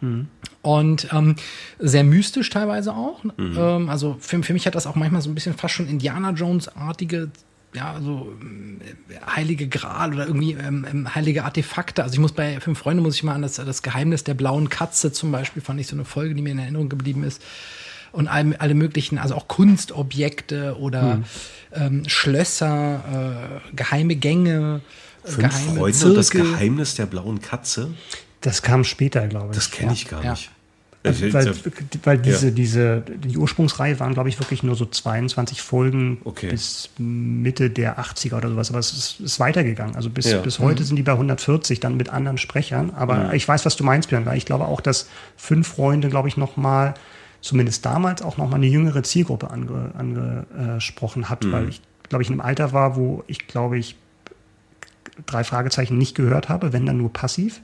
Mhm. Und ähm, sehr mystisch teilweise auch. Mhm. Ähm, also für, für mich hat das auch manchmal so ein bisschen fast schon Indiana Jones-artige, ja, so ähm, heilige Gral oder irgendwie ähm, ähm, heilige Artefakte. Also ich muss bei Fünf Freunde muss ich mal an das, das Geheimnis der blauen Katze zum Beispiel, fand ich so eine Folge, die mir in Erinnerung geblieben ist. Und all, alle möglichen, also auch Kunstobjekte oder Mhm. ähm, Schlösser, äh, geheime Gänge, äh, Fünf geheime Freunde und das Zirkel. Geheimnis der blauen Katze. Das kam später, glaube ich. Das kenne ich gar Ja. nicht. Weil, weil diese, Ja. diese, die Ursprungsreihe waren, glaube ich, wirklich nur so 22 Folgen Okay. bis Mitte der 80er oder sowas. Aber es ist, ist weitergegangen. Also bis, Ja. bis heute Mhm. sind die bei 140, dann mit anderen Sprechern. Aber Mhm. ich weiß, was du meinst, Björn, weil ich glaube auch, dass fünf Freunde, glaube ich, nochmal, zumindest damals, auch nochmal eine jüngere Zielgruppe ange, angesprochen hat, Mhm. weil ich, glaube ich, in einem Alter war, wo ich, glaube ich, drei Fragezeichen nicht gehört habe, wenn dann nur passiv.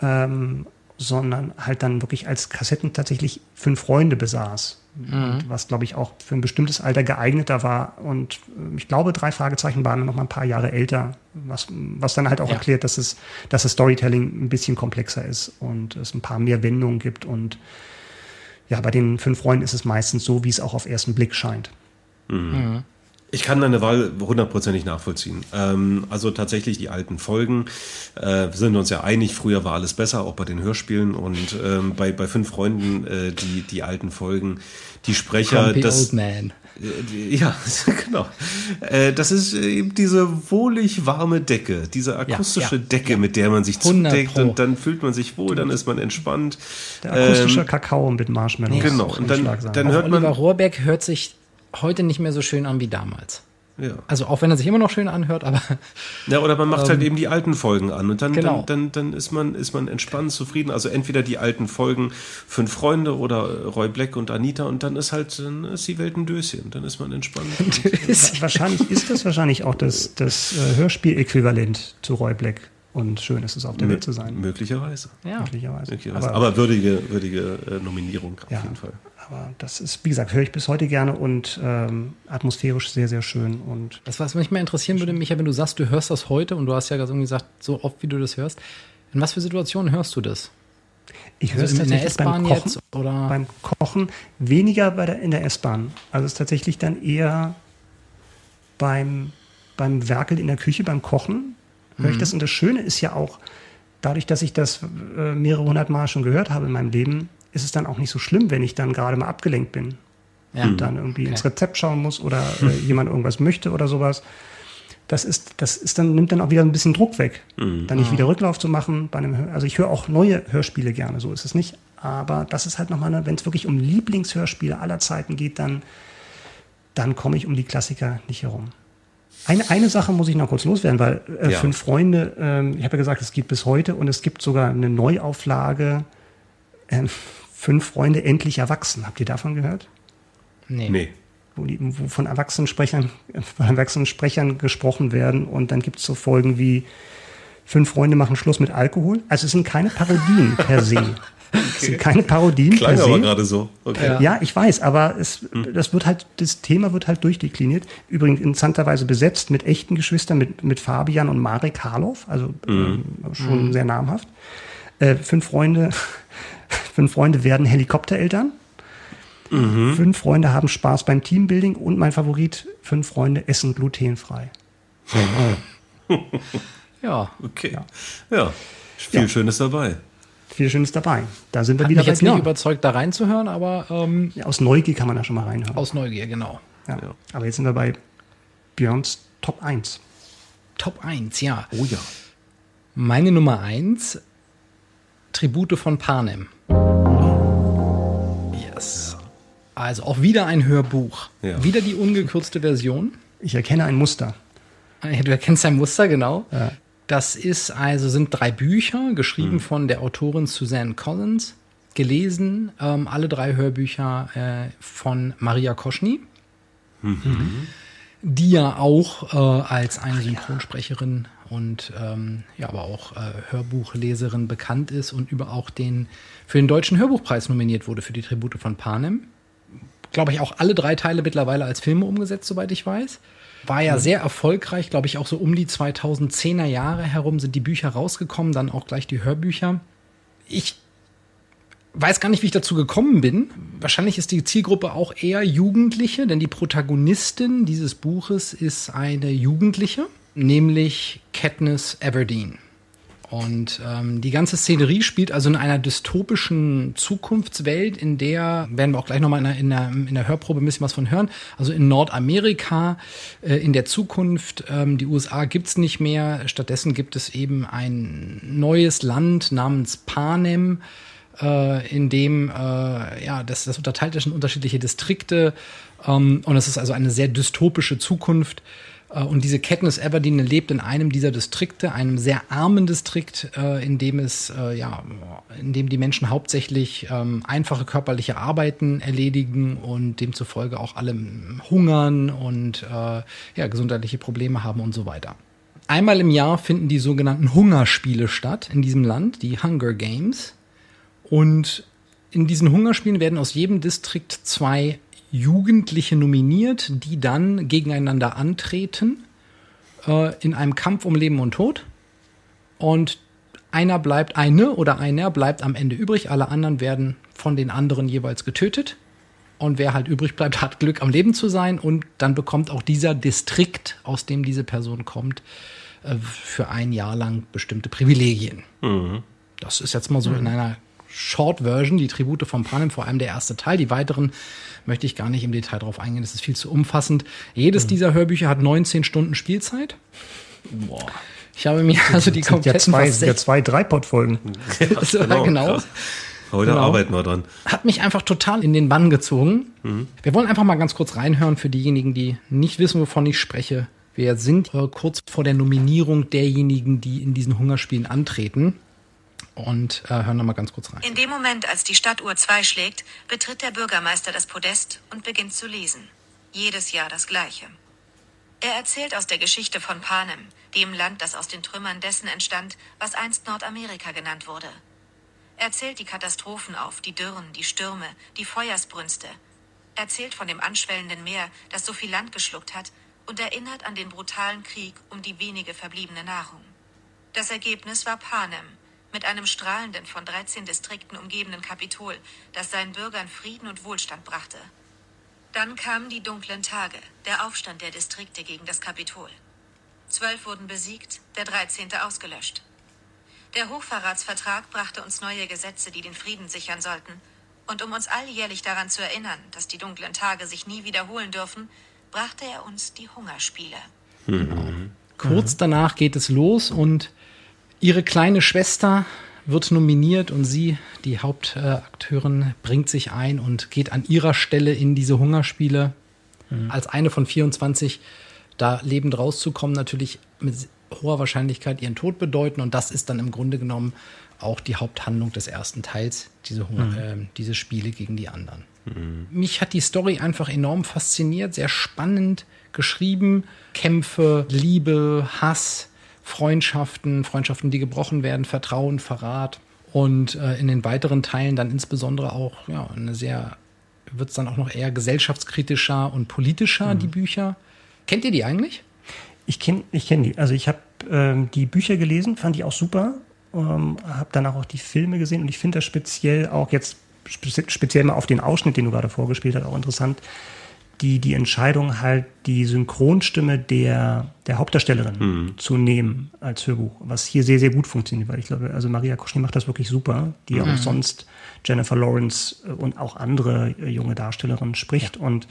Ähm, sondern halt dann wirklich als Kassetten tatsächlich fünf Freunde besaß. Mhm. Und Was, glaube ich, auch für ein bestimmtes Alter geeigneter war. Und äh, ich glaube, drei Fragezeichen waren noch mal ein paar Jahre älter, was, was dann halt auch Ja. erklärt, dass es, dass das Storytelling ein bisschen komplexer ist und es ein paar mehr Wendungen gibt. Und ja, bei den fünf Freunden ist es meistens so, wie es auch auf ersten Blick scheint. Mhm. Ich kann deine Wahl hundertprozentig nachvollziehen. Ähm, also tatsächlich die alten Folgen äh, wir sind uns ja einig. Früher war alles besser, auch bei den Hörspielen und ähm, bei bei fünf Freunden äh, die die alten Folgen, die Sprecher, Grumpy das Old Man. Äh, Ja, genau. Äh, das ist eben diese wohlig warme Decke, diese akustische ja, Decke, mit der man sich 100 zudeckt Pro. und dann fühlt man sich wohl, dann ist man entspannt. Der akustische Ähm, Kakao mit Marshmallows. Genau, und dann, dann hört man. Oliver Rohrbeck hört sich heute nicht mehr so schön an wie damals. Ja. Also auch wenn er sich immer noch schön anhört, aber Ja, oder man macht halt Ähm, eben die alten Folgen an und dann, genau. dann, dann, dann ist man, ist man entspannt, zufrieden. Also entweder die alten Folgen Fünf Freunde oder Roy Black und Anita und dann ist halt, dann ist die Welt ein Döschen, dann ist man entspannt. Wa- Wahrscheinlich ist das wahrscheinlich auch das, das äh, Hörspiel-Äquivalent zu Roy Black. Und schön ist es, auf der Mö- Welt zu sein. Möglicherweise. Ja. Möglicherweise. Möglicherweise. Aber, würdige, würdige äh, Nominierung auf Ja. jeden Fall. Aber das ist, wie gesagt, höre ich bis heute gerne und ähm, atmosphärisch sehr, sehr schön. Und das, was mich mal interessieren würde, Micha, wenn du sagst, du hörst das heute und du hast ja gerade irgendwie gesagt, so oft wie du das hörst, in was für Situationen hörst du das? ich höre Also es in der tatsächlich beim S-Bahn Kochen, jetzt oder? beim Kochen weniger bei der, in der S-Bahn. Also es ist tatsächlich dann eher beim, beim Werkeln in der Küche, beim Kochen höre ich Mhm. das. Und das Schöne ist ja auch, dadurch, dass ich das äh, mehrere hundert Mal schon gehört habe in meinem Leben, ist es dann auch nicht so schlimm, wenn ich dann gerade mal abgelenkt bin Ja. und dann irgendwie Okay. ins Rezept schauen muss oder äh, jemand irgendwas möchte oder sowas. Das ist, das ist dann, nimmt dann auch wieder ein bisschen Druck weg. Mhm. Dann nicht Mhm. wieder Rücklauf zu machen bei einem Also ich höre auch neue Hörspiele gerne, so ist es nicht. Aber das ist halt nochmal, wenn es wirklich um Lieblingshörspiele aller Zeiten geht, dann, dann komme ich um die Klassiker nicht herum. Eine, eine Sache muss ich noch kurz loswerden, weil äh, Ja. Fünf Freunde, ähm, ich habe ja gesagt, es geht bis heute und es gibt sogar eine Neuauflage, ähm, Fünf Freunde endlich erwachsen. Habt ihr davon gehört? Nee. Nee. Wo, die, wo von Erwachsenensprechern, von Erwachsenensprechern gesprochen werden und dann gibt es so Folgen wie Fünf Freunde machen Schluss mit Alkohol. Also es sind keine Parodien per se. Es sind keine Parodien Klang aber gerade so. Okay. Ja. ich weiß, aber es, das wird halt, das Thema wird halt durchdekliniert. Übrigens interessanterweise besetzt mit echten Geschwistern, mit, mit Fabian und Marek Harloff, also Mhm. ähm, schon Mhm. sehr namhaft. Äh, fünf Freunde, fünf Freunde werden Helikoptereltern. Mhm. Fünf Freunde haben Spaß beim Teambuilding und mein Favorit, fünf Freunde essen glutenfrei. Ja. Okay. Ja. Viel Ja. Schönes dabei. Viel Schönes dabei. Da sind wir Hat wieder mich bei jetzt nicht überzeugt, da reinzuhören, aber ähm, Ja, aus Neugier kann man da schon mal reinhören. aus Neugier, genau. Ja. Aber jetzt sind wir bei Björns Top 1. Top 1, ja. Oh ja. Meine Nummer 1, Tribute von Panem. Yes. Also auch wieder ein Hörbuch. Ja. Wieder die ungekürzte Version. Ich erkenne ein Muster. Ja, Du erkennst ein Muster, genau. Ja. Das ist also sind drei Bücher, geschrieben Mhm. von der Autorin Suzanne Collins, gelesen, ähm, alle drei Hörbücher äh, von Maria Koschny, die ja auch äh, als eine Synchronsprecherin und ähm, ja, aber auch äh, Hörbuchleserin bekannt ist und über auch den für den deutschen Hörbuchpreis nominiert wurde für die Tribute von Panem. Glaube ich auch alle drei Teile mittlerweile als Filme umgesetzt, soweit ich weiß. War ja sehr erfolgreich, glaube ich, auch so um die 2010er Jahre herum sind die Bücher rausgekommen, dann auch gleich die Hörbücher. Ich weiß gar nicht, wie ich dazu gekommen bin. Wahrscheinlich ist die Zielgruppe auch eher Jugendliche, denn die Protagonistin dieses Buches ist eine Jugendliche, nämlich Katniss Everdeen. Und ähm, die ganze Szenerie spielt also in einer dystopischen Zukunftswelt, in der, werden wir auch gleich nochmal in der, in, der, in der Hörprobe ein bisschen was von hören, also in Nordamerika, äh, in der Zukunft, ähm, die USA gibt's nicht mehr, stattdessen gibt es eben ein neues Land namens Panem, äh, in dem, äh, ja, das, das unterteilt ist in unterschiedliche Distrikte ähm, und es ist also eine sehr dystopische Zukunft. Äh, Und diese Katniss Everdeen lebt in einem dieser Distrikte, einem sehr armen Distrikt, äh, in dem es, äh, ja, in dem die Menschen hauptsächlich ähm, einfache körperliche Arbeiten erledigen und demzufolge auch alle hungern und ja, gesundheitliche Probleme haben und so weiter. Einmal im Jahr finden die sogenannten Hungerspiele statt in diesem Land, die Hunger Games. Und in diesen Hungerspielen werden aus jedem Distrikt zwei Jugendliche nominiert, die dann gegeneinander antreten äh, in einem Kampf um Leben und Tod. Und einer bleibt, eine oder einer bleibt am Ende übrig, alle anderen werden von den anderen jeweils getötet. Und wer halt übrig bleibt, hat Glück am Leben zu sein und dann bekommt auch dieser Distrikt, aus dem diese Person kommt, äh, für ein Jahr lang bestimmte Privilegien. Mhm. Das ist jetzt mal so in einer Short Version, die Tribute von Panem, vor allem der erste Teil. Die weiteren möchte ich gar nicht im Detail drauf eingehen, das ist viel zu umfassend. Jedes dieser Hörbücher hat 19 Stunden Spielzeit. Boah. Ich habe mir also die sind ja kompletten zwei, fast sind ja zwei Dreipot-Folgen. So, ja, genau. krass. Heute Genau. arbeiten wir dran. hat mich einfach total in den Bann gezogen. Wir wollen einfach mal ganz kurz reinhören für diejenigen, die nicht wissen, wovon ich spreche. Wir sind äh, kurz vor der Nominierung derjenigen, die in diesen Hungerspielen antreten. Und äh, hören da mal ganz kurz rein. In dem Moment, als die Stadtuhr zwei schlägt, betritt der Bürgermeister das Podest und beginnt zu lesen. Jedes Jahr das Gleiche. Er erzählt aus der Geschichte von Panem, dem Land, das aus den Trümmern dessen entstand, was einst Nordamerika genannt wurde. Er zählt die Katastrophen auf, die Dürren, die Stürme, die Feuersbrünste. Er erzählt von dem anschwellenden Meer, das so viel Land geschluckt hat, und erinnert an den brutalen Krieg um die wenige verbliebene Nahrung. Das Ergebnis war Panem, mit einem strahlenden, von 13 Distrikten umgebenen Kapitol, das seinen Bürgern Frieden und Wohlstand brachte. Dann kamen die dunklen Tage, der Aufstand der Distrikte gegen das Kapitol. Zwölf wurden besiegt, der 13. ausgelöscht. Der Hochverratsvertrag brachte uns neue Gesetze, die den Frieden sichern sollten. Und um uns alljährlich daran zu erinnern, dass die dunklen Tage sich nie wiederholen dürfen, brachte er uns die Hungerspiele. Kurz danach geht es los und ihre kleine Schwester wird nominiert und sie, die Hauptakteurin, bringt sich ein und geht an ihrer Stelle in diese Hungerspiele als eine von 24 da lebend rauszukommen, natürlich mit hoher Wahrscheinlichkeit ihren Tod bedeuten. Und das ist dann im Grunde genommen auch die Haupthandlung des ersten Teils, diese, Mhm. äh, diese Spiele gegen die anderen. Mich hat die Story einfach enorm fasziniert, sehr spannend geschrieben. Kämpfe, Liebe, Hass, Freundschaften, Freundschaften, die gebrochen werden, Vertrauen, Verrat. Und äh, in den weiteren Teilen dann insbesondere auch ja, eine sehr, wird es dann auch noch eher gesellschaftskritischer und politischer, die Bücher. Kennt ihr die eigentlich? Ich kenne ich kenn die. Also ich habe ähm, die Bücher gelesen, fand die auch super. Ähm, habe danach auch die Filme gesehen und ich finde das speziell auch jetzt spe- speziell mal auf den Ausschnitt, den du gerade vorgespielt hast, auch interessant. Die, die Entscheidung halt, die Synchronstimme der, der Hauptdarstellerin zu nehmen als Hörbuch, was hier sehr, sehr gut funktioniert, weil ich glaube, also Maria Koschny macht das wirklich super, die Mhm. auch sonst Jennifer Lawrence äh, und auch andere äh, junge Darstellerinnen spricht und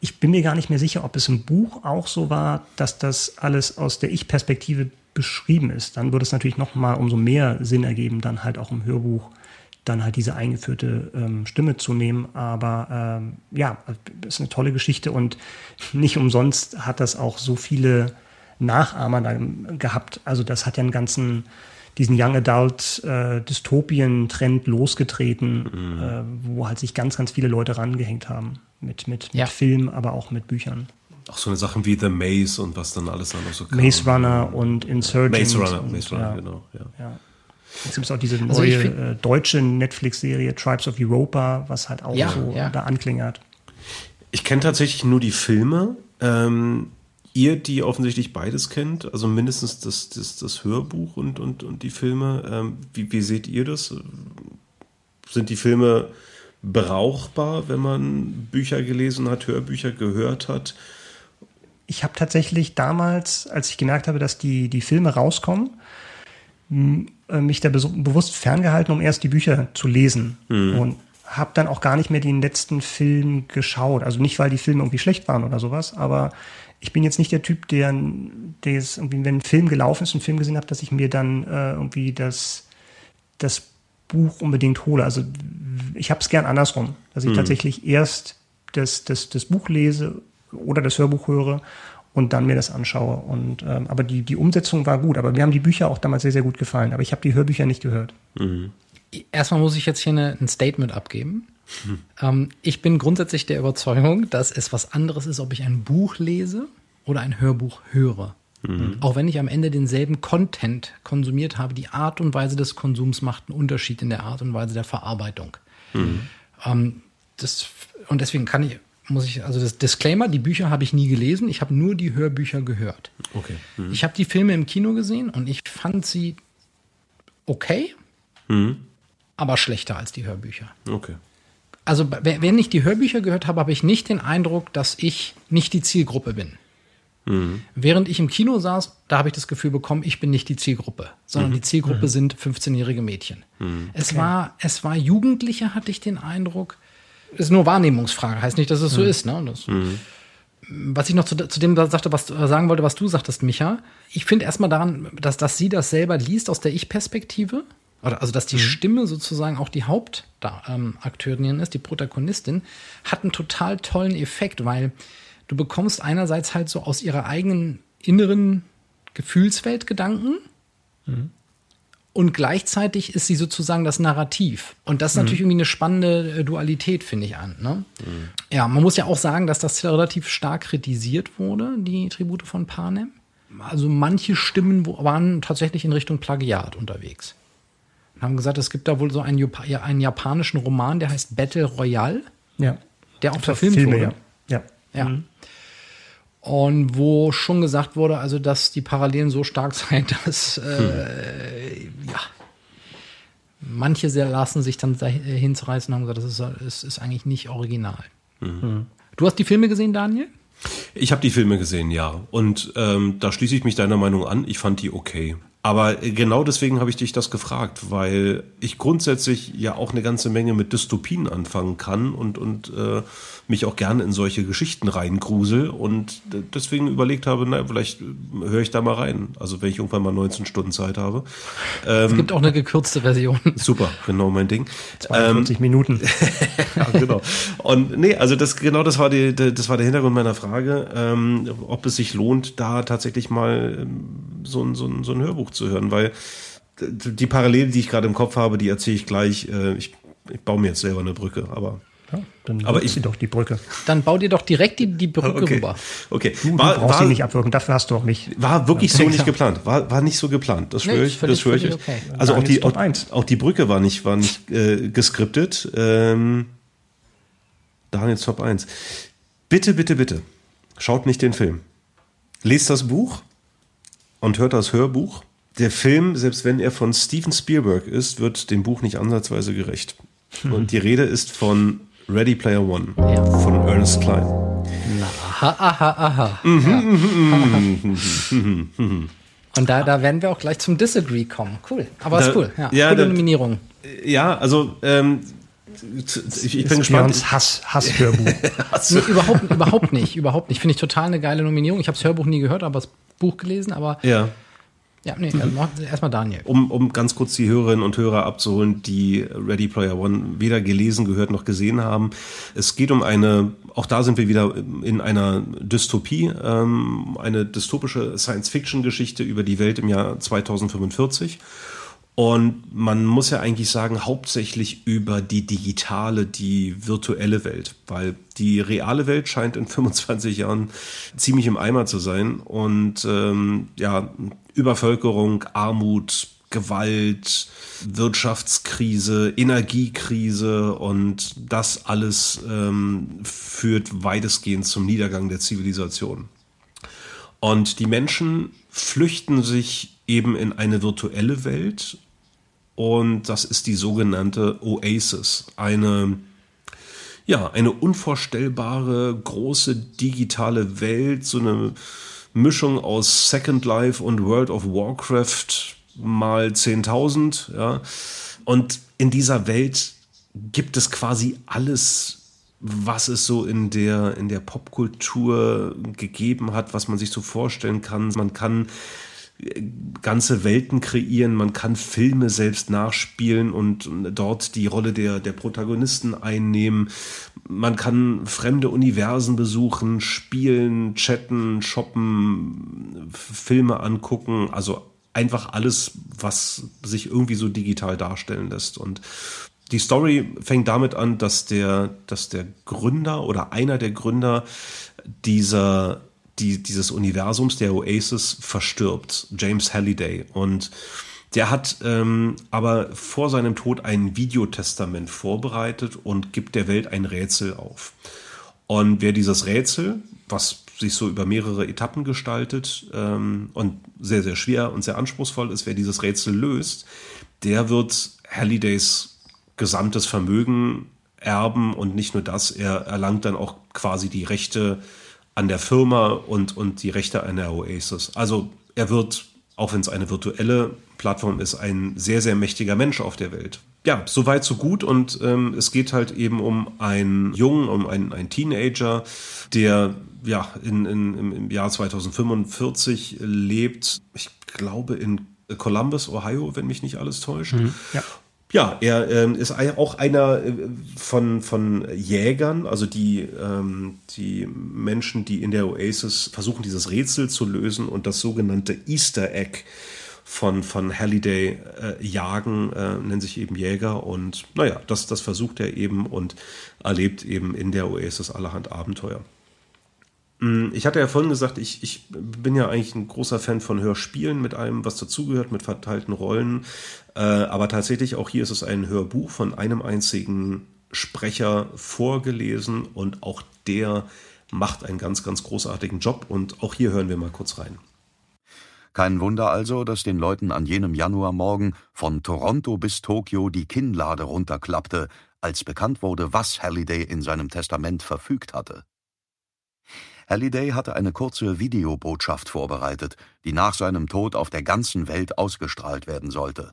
ich bin mir gar nicht mehr sicher, ob es im Buch auch so war, dass das alles aus der Ich-Perspektive beschrieben ist. Dann würde es natürlich noch mal umso mehr Sinn ergeben, dann halt auch im Hörbuch dann halt diese eingeführte ähm, Stimme zu nehmen. Aber ähm, ja, ist eine tolle Geschichte und nicht umsonst hat das auch so viele Nachahmer da gehabt. Also das hat ja einen ganzen, diesen Young Adult äh, Dystopien-Trend losgetreten, Mhm. äh, wo halt sich ganz, ganz viele Leute rangehängt haben. Mit, mit, Ja. mit Film, aber auch mit Büchern. Auch so eine Sachen wie The Maze und was dann alles dann noch so kam. Maze Runner und Insurgent. Maze Runner, und, Maze Runner, ja. genau. Ja. Jetzt gibt es auch diese Also neue find- äh, deutsche Netflix-Serie Tribes of Europa, was halt auch Ja, so ja. da anklingert. Ich kenne tatsächlich nur die Filme. Ähm, ihr, die offensichtlich beides kennt, also mindestens das, das, das Hörbuch und, und, und die Filme, ähm, wie, wie seht ihr das? Sind die Filme brauchbar, wenn man Bücher gelesen hat, Hörbücher gehört hat? Ich habe tatsächlich damals, als ich gemerkt habe, dass die, die Filme rauskommen, mich da bewusst ferngehalten, um erst die Bücher zu lesen. Mhm. Und habe dann auch gar nicht mehr den letzten Film geschaut. Also nicht, weil die Filme irgendwie schlecht waren oder sowas, aber ich bin jetzt nicht der Typ, der, der jetzt irgendwie, wenn ein Film gelaufen ist, einen Film gesehen habe, dass ich mir dann äh, irgendwie das, das Buch unbedingt hole. Also ich habe es gern andersrum, dass ich Mhm. tatsächlich erst das, das, das Buch lese oder das Hörbuch höre und dann mir das anschaue. Und ähm, aber die, die Umsetzung war gut. Aber mir haben die Bücher auch damals sehr, sehr gut gefallen. Aber ich habe die Hörbücher nicht gehört. Erstmal muss ich jetzt hier eine, ein Statement abgeben. Ähm, ich bin grundsätzlich der Überzeugung, dass es was anderes ist, ob ich ein Buch lese oder ein Hörbuch höre. Auch wenn ich am Ende denselben Content konsumiert habe, die Art und Weise des Konsums macht einen Unterschied in der Art und Weise der Verarbeitung. Ähm, das, und deswegen kann ich, muss ich, also das Disclaimer, die Bücher habe ich nie gelesen, ich habe nur die Hörbücher gehört. Okay. Mhm. Ich habe die Filme im Kino gesehen und ich fand sie okay, Mhm. aber schlechter als die Hörbücher. Okay. Also wenn ich die Hörbücher gehört habe, habe ich nicht den Eindruck, dass ich nicht die Zielgruppe bin. Mhm. Während ich im Kino saß, da habe ich das Gefühl bekommen, ich bin nicht die Zielgruppe, sondern Mhm. die Zielgruppe Mhm. sind 15-jährige Mädchen. Mhm. Es Okay. war, es war Jugendliche, hatte ich den Eindruck. Ist nur Wahrnehmungsfrage, heißt nicht, dass es so Mhm. ist. Ne? Das, Mhm. was ich noch zu, zu dem sagte, was äh, sagen wollte, was du sagtest, Micha. Ich finde erstmal daran, dass, dass sie das selber liest aus der Ich-Perspektive. Oder also dass die Stimme sozusagen auch die Hauptakteurin ist, die Protagonistin, hat einen total tollen Effekt, weil du bekommst einerseits halt so aus ihrer eigenen inneren Gefühlswelt Gedanken und gleichzeitig ist sie sozusagen das Narrativ. Und das ist Mhm. natürlich irgendwie eine spannende äh, Dualität, finde ich an. Ne? Ja, man muss ja auch sagen, dass das relativ stark kritisiert wurde, die Tribute von Panem. Also manche Stimmen waren tatsächlich in Richtung Plagiat unterwegs. Und haben gesagt, es gibt da wohl so einen, Japa- ja, einen japanischen Roman, der heißt Battle Royale, Ja. der auch verfilmt Filme, wurde. ja. Ja. Ja. Mhm. Und wo schon gesagt wurde, also dass die Parallelen so stark seien, dass äh, ja manche sehr lassen sich dann äh, hinzureißen und haben gesagt, das ist, ist, ist eigentlich nicht original. Mhm. Du hast die Filme gesehen, Daniel? Ich habe die Filme gesehen, ja. Und ähm, da schließe ich mich deiner Meinung an. Ich fand die okay. Aber äh, genau deswegen habe ich dich das gefragt, weil ich grundsätzlich ja auch eine ganze Menge mit Dystopien anfangen kann und, und äh, mich auch gerne in solche Geschichten reingrusel und deswegen überlegt habe, na, vielleicht äh, höre ich da mal rein. Also wenn ich irgendwann mal 19 Stunden Zeit habe. es Ähm, gibt auch eine gekürzte Version. Super, genau mein Ding. 42 Minuten. ja, genau. Und nee, also das genau das war die, das war der Hintergrund meiner Frage, ähm, ob es sich lohnt, da tatsächlich mal ähm, so ein, so ein, so ein Hörbuch zu hören, weil die Parallele, die ich gerade im Kopf habe, die erzähle ich gleich. Äh, ich, ich baue mir jetzt selber eine Brücke, aber Ja, dann Aber ich- sie doch die Brücke. Dann bau dir doch direkt die, die Brücke Okay. rüber. okay. Du, du brauchst sie nicht abwirken, dafür hast du auch mich. War wirklich Ja, so nicht geplant. War, war nicht so geplant. Das Nee, schwöre ist ich. völlig- das schwöre ich. okay. Also auch die, auch, 1. auch die Brücke war nicht, war nicht äh, geskriptet. Ähm, Daniels Top 1. Bitte, bitte, bitte. Schaut nicht den Film. Lest das Buch und hört das Hörbuch. Der Film, selbst wenn er von Steven Spielberg ist, wird dem Buch nicht ansatzweise gerecht. Und die Rede ist von Ready Player One von Ernest Klein. Aha, aha, aha. Und da, da werden wir auch gleich zum Disagree kommen. Cool. Aber Da- ist cool. Ja, ja, coole da- Nominierung. Ja, also ähm, ich, ich bin gespannt. Hass, Hasshörbuch. Nee, überhaupt, überhaupt nicht, überhaupt nicht. Finde ich total eine geile Nominierung. Ich habe das Hörbuch nie gehört, aber das Buch gelesen. Aber Ja. Ja, nee, mhm. erstmal Daniel. Um, um ganz kurz die Hörerinnen und Hörer abzuholen, die Ready Player One weder gelesen, gehört noch gesehen haben. Es geht um eine, auch da sind wir wieder in einer Dystopie, ähm, eine dystopische Science-Fiction-Geschichte über die Welt im Jahr 2045. Und man muss ja eigentlich sagen, hauptsächlich über die digitale, die virtuelle Welt, weil die reale Welt scheint in 25 Jahren ziemlich im Eimer zu sein. Und ähm, ja, Übervölkerung, Armut, Gewalt, Wirtschaftskrise, Energiekrise und das alles ähm, führt weitestgehend zum Niedergang der Zivilisation. Und die Menschen flüchten sich eben in eine virtuelle Welt und das ist die sogenannte Oasis, eine ja, eine unvorstellbare große digitale Welt, so eine Mischung aus Second Life und World of Warcraft mal 10.000, ja. Und in dieser Welt gibt es quasi alles, was es so in der, in der Popkultur gegeben hat, was man sich so vorstellen kann. Man kann ganze Welten kreieren, man kann Filme selbst nachspielen und dort die Rolle der, der Protagonisten einnehmen. Man kann fremde Universen besuchen, spielen, chatten, shoppen, Filme angucken, also einfach alles, was sich irgendwie so digital darstellen lässt. Und die Story fängt damit an, dass der, dass der Gründer oder einer der Gründer dieser die, dieses Universums der Oasis verstirbt, James Halliday. Und der hat ähm, aber vor seinem Tod ein Videotestament vorbereitet und gibt der Welt ein Rätsel auf. Und wer dieses Rätsel, was sich so über mehrere Etappen gestaltet ähm, und sehr, sehr schwer und sehr anspruchsvoll ist, wer dieses Rätsel löst, der wird Hallidays gesamtes Vermögen erben und nicht nur das, er erlangt dann auch quasi die Rechte an der Firma und, und die Rechte der Oasis. Also er wird, auch wenn es eine virtuelle Plattform ist, ein sehr, sehr mächtiger Mensch auf der Welt. Ja, soweit so gut und ähm, es geht halt eben um einen Jungen, um einen, einen Teenager, der ja in, in, im Jahr 2045 lebt, ich glaube in Columbus, Ohio, wenn mich nicht alles täuscht. Mhm, ja. Ja, er ähm, ist auch einer äh, von, von Jägern, also die, ähm, die Menschen, die in der Oasis versuchen, dieses Rätsel zu lösen und das sogenannte Easter Egg von, von Halliday äh, jagen, äh, nennen sich eben Jäger. Und naja, das, das versucht er eben und erlebt eben in der Oasis allerhand Abenteuer. Mm, ich hatte ja vorhin gesagt, ich, ich bin ja eigentlich ein großer Fan von Hörspielen mit allem, was dazugehört, mit verteilten Rollen. Äh, aber tatsächlich auch hier ist es ein Hörbuch von einem einzigen Sprecher vorgelesen und auch der macht einen ganz, ganz großartigen Job. Und auch hier hören wir mal kurz rein. Kein Wunder also, dass den Leuten an jenem Januarmorgen von Toronto bis Tokio die Kinnlade runterklappte, als bekannt wurde, was Halliday in seinem Testament verfügt hatte. Halliday hatte eine kurze Videobotschaft vorbereitet, die nach seinem Tod auf der ganzen Welt ausgestrahlt werden sollte.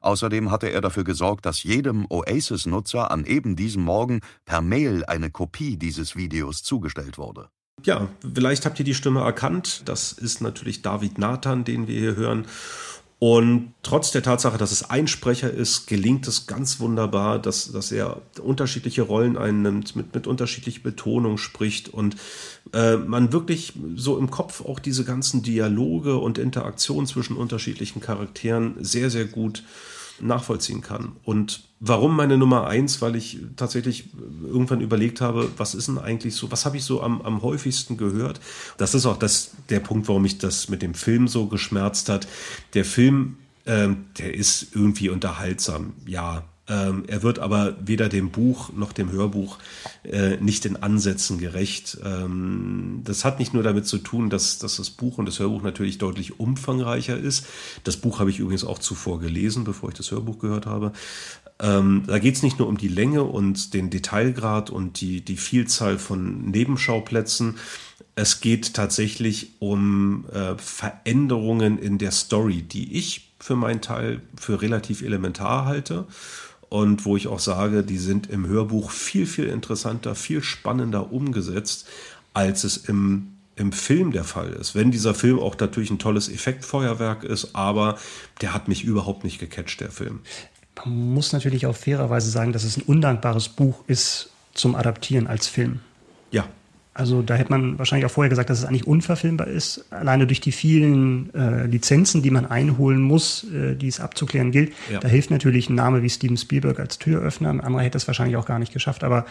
Außerdem hatte er dafür gesorgt, dass jedem Oasis-Nutzer an eben diesem Morgen per Mail eine Kopie dieses Videos zugestellt wurde. Ja, vielleicht habt ihr die Stimme erkannt. Das ist natürlich David Nathan, den wir hier hören. Und trotz der Tatsache, dass es ein Sprecher ist, gelingt es ganz wunderbar, dass, dass er unterschiedliche Rollen einnimmt, mit, mit unterschiedlicher Betonung spricht und äh, man wirklich so im Kopf auch diese ganzen Dialoge und Interaktionen zwischen unterschiedlichen Charakteren sehr, sehr gut nachvollziehen kann. Und warum meine Nummer eins? Weil ich tatsächlich irgendwann überlegt habe, was ist denn eigentlich so, was habe ich so am, am häufigsten gehört? Das ist auch das, der Punkt, warum mich das mit dem Film so geschmerzt hat. Der Film, ähm, der ist irgendwie unterhaltsam, ja. Ähm, er wird aber weder dem Buch noch dem Hörbuch äh, nicht in Ansätzen gerecht. Ähm, das hat nicht nur damit zu tun, dass, dass das Buch und das Hörbuch natürlich deutlich umfangreicher ist. Das Buch habe ich übrigens auch zuvor gelesen, bevor ich das Hörbuch gehört habe. Ähm, da geht es nicht nur um die Länge und den Detailgrad und die, die Vielzahl von Nebenschauplätzen. Es geht tatsächlich um äh, Veränderungen in der Story, die ich für meinen Teil für relativ elementar halte und wo ich auch sage, die sind im Hörbuch viel, viel interessanter, viel spannender umgesetzt, als es im, im Film der Fall ist. Wenn dieser Film auch natürlich ein tolles Effektfeuerwerk ist, aber der hat mich überhaupt nicht gecatcht, der Film. Man muss natürlich auch fairerweise sagen, dass es ein undankbares Buch ist zum Adaptieren als Film. Ja. Also da hätte man wahrscheinlich auch vorher gesagt, dass es eigentlich unverfilmbar ist. Alleine durch die vielen äh, Lizenzen, die man einholen muss, äh, die es abzuklären gilt. Ja. Da hilft natürlich ein Name wie Steven Spielberg als Türöffner. Ein anderer hätte es wahrscheinlich auch gar nicht geschafft. Aber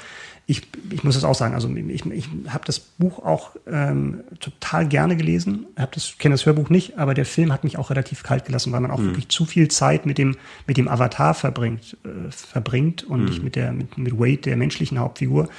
ich, ich muss es auch sagen, also ich, ich habe das Buch auch ähm, total gerne gelesen. Ich kenne das Hörbuch nicht, aber der Film hat mich auch relativ kalt gelassen, weil man auch Mhm. wirklich zu viel Zeit mit dem, mit dem Avatar verbringt, äh, verbringt und Mhm. nicht mit, der, mit, mit Wade, der menschlichen Hauptfigur.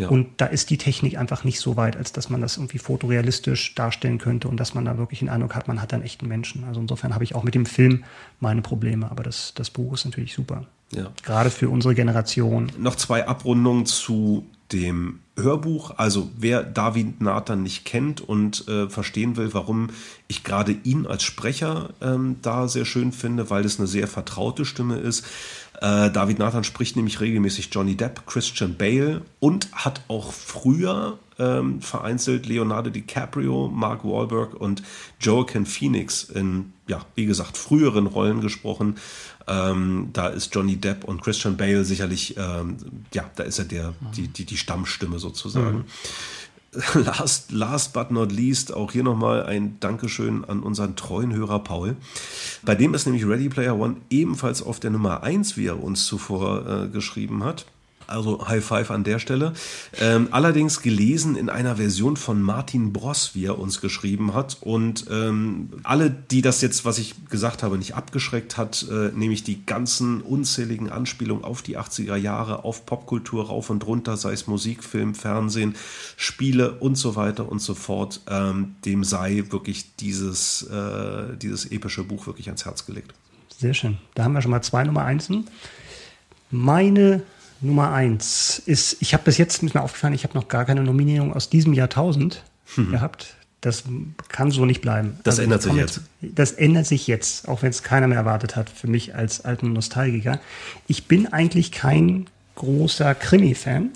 Ja. Und da ist die Technik einfach nicht so weit, als dass man das irgendwie fotorealistisch darstellen könnte und dass man da wirklich den Eindruck hat, man hat einen echten Menschen. Also insofern habe ich auch mit dem Film meine Probleme, aber das, das Buch ist natürlich super. Ja. Gerade für unsere Generation. Noch zwei Abrundungen zu dem Hörbuch. Also wer David Nathan nicht kennt und äh, verstehen will, warum ich gerade ihn als Sprecher ähm, da sehr schön finde, weil es eine sehr vertraute Stimme ist. Äh, David Nathan spricht nämlich regelmäßig Johnny Depp, Christian Bale und hat auch früher ähm, vereinzelt Leonardo DiCaprio, Mark Wahlberg und Joaquin Phoenix in, ja, wie gesagt, früheren Rollen gesprochen. Ähm, da ist Johnny Depp und Christian Bale sicherlich, ähm, ja, da ist er der, die, die, die Stammstimme sozusagen. Last, last but not least, auch hier nochmal ein Dankeschön an unseren treuen Hörer Paul. Bei dem ist nämlich Ready Player One ebenfalls auf der Nummer 1, wie er uns zuvor äh, geschrieben hat. Also High Five an der Stelle. Ähm, allerdings gelesen in einer Version von Martin Bross, wie er uns geschrieben hat. Und ähm, alle, die das jetzt, was ich gesagt habe, nicht abgeschreckt hat, äh, nämlich die ganzen unzähligen Anspielungen auf die 80er Jahre, auf Popkultur rauf und runter, sei es Musik, Film, Fernsehen, Spiele und so weiter und so fort, ähm, dem sei wirklich dieses, äh, dieses epische Buch wirklich ans Herz gelegt. Sehr schön. Da haben wir schon mal zwei Nummer Einsen. Meine Nummer eins ist, ich habe bis jetzt ist mir aufgefallen, ich habe noch gar keine Nominierung aus diesem Jahrtausend Mhm. gehabt. Das kann so nicht bleiben. Das Also ändert ich sich jetzt. Das ändert sich jetzt, auch wenn es keiner mehr erwartet hat, für mich als alten Nostalgiker. Ich bin eigentlich kein großer Krimi-Fan,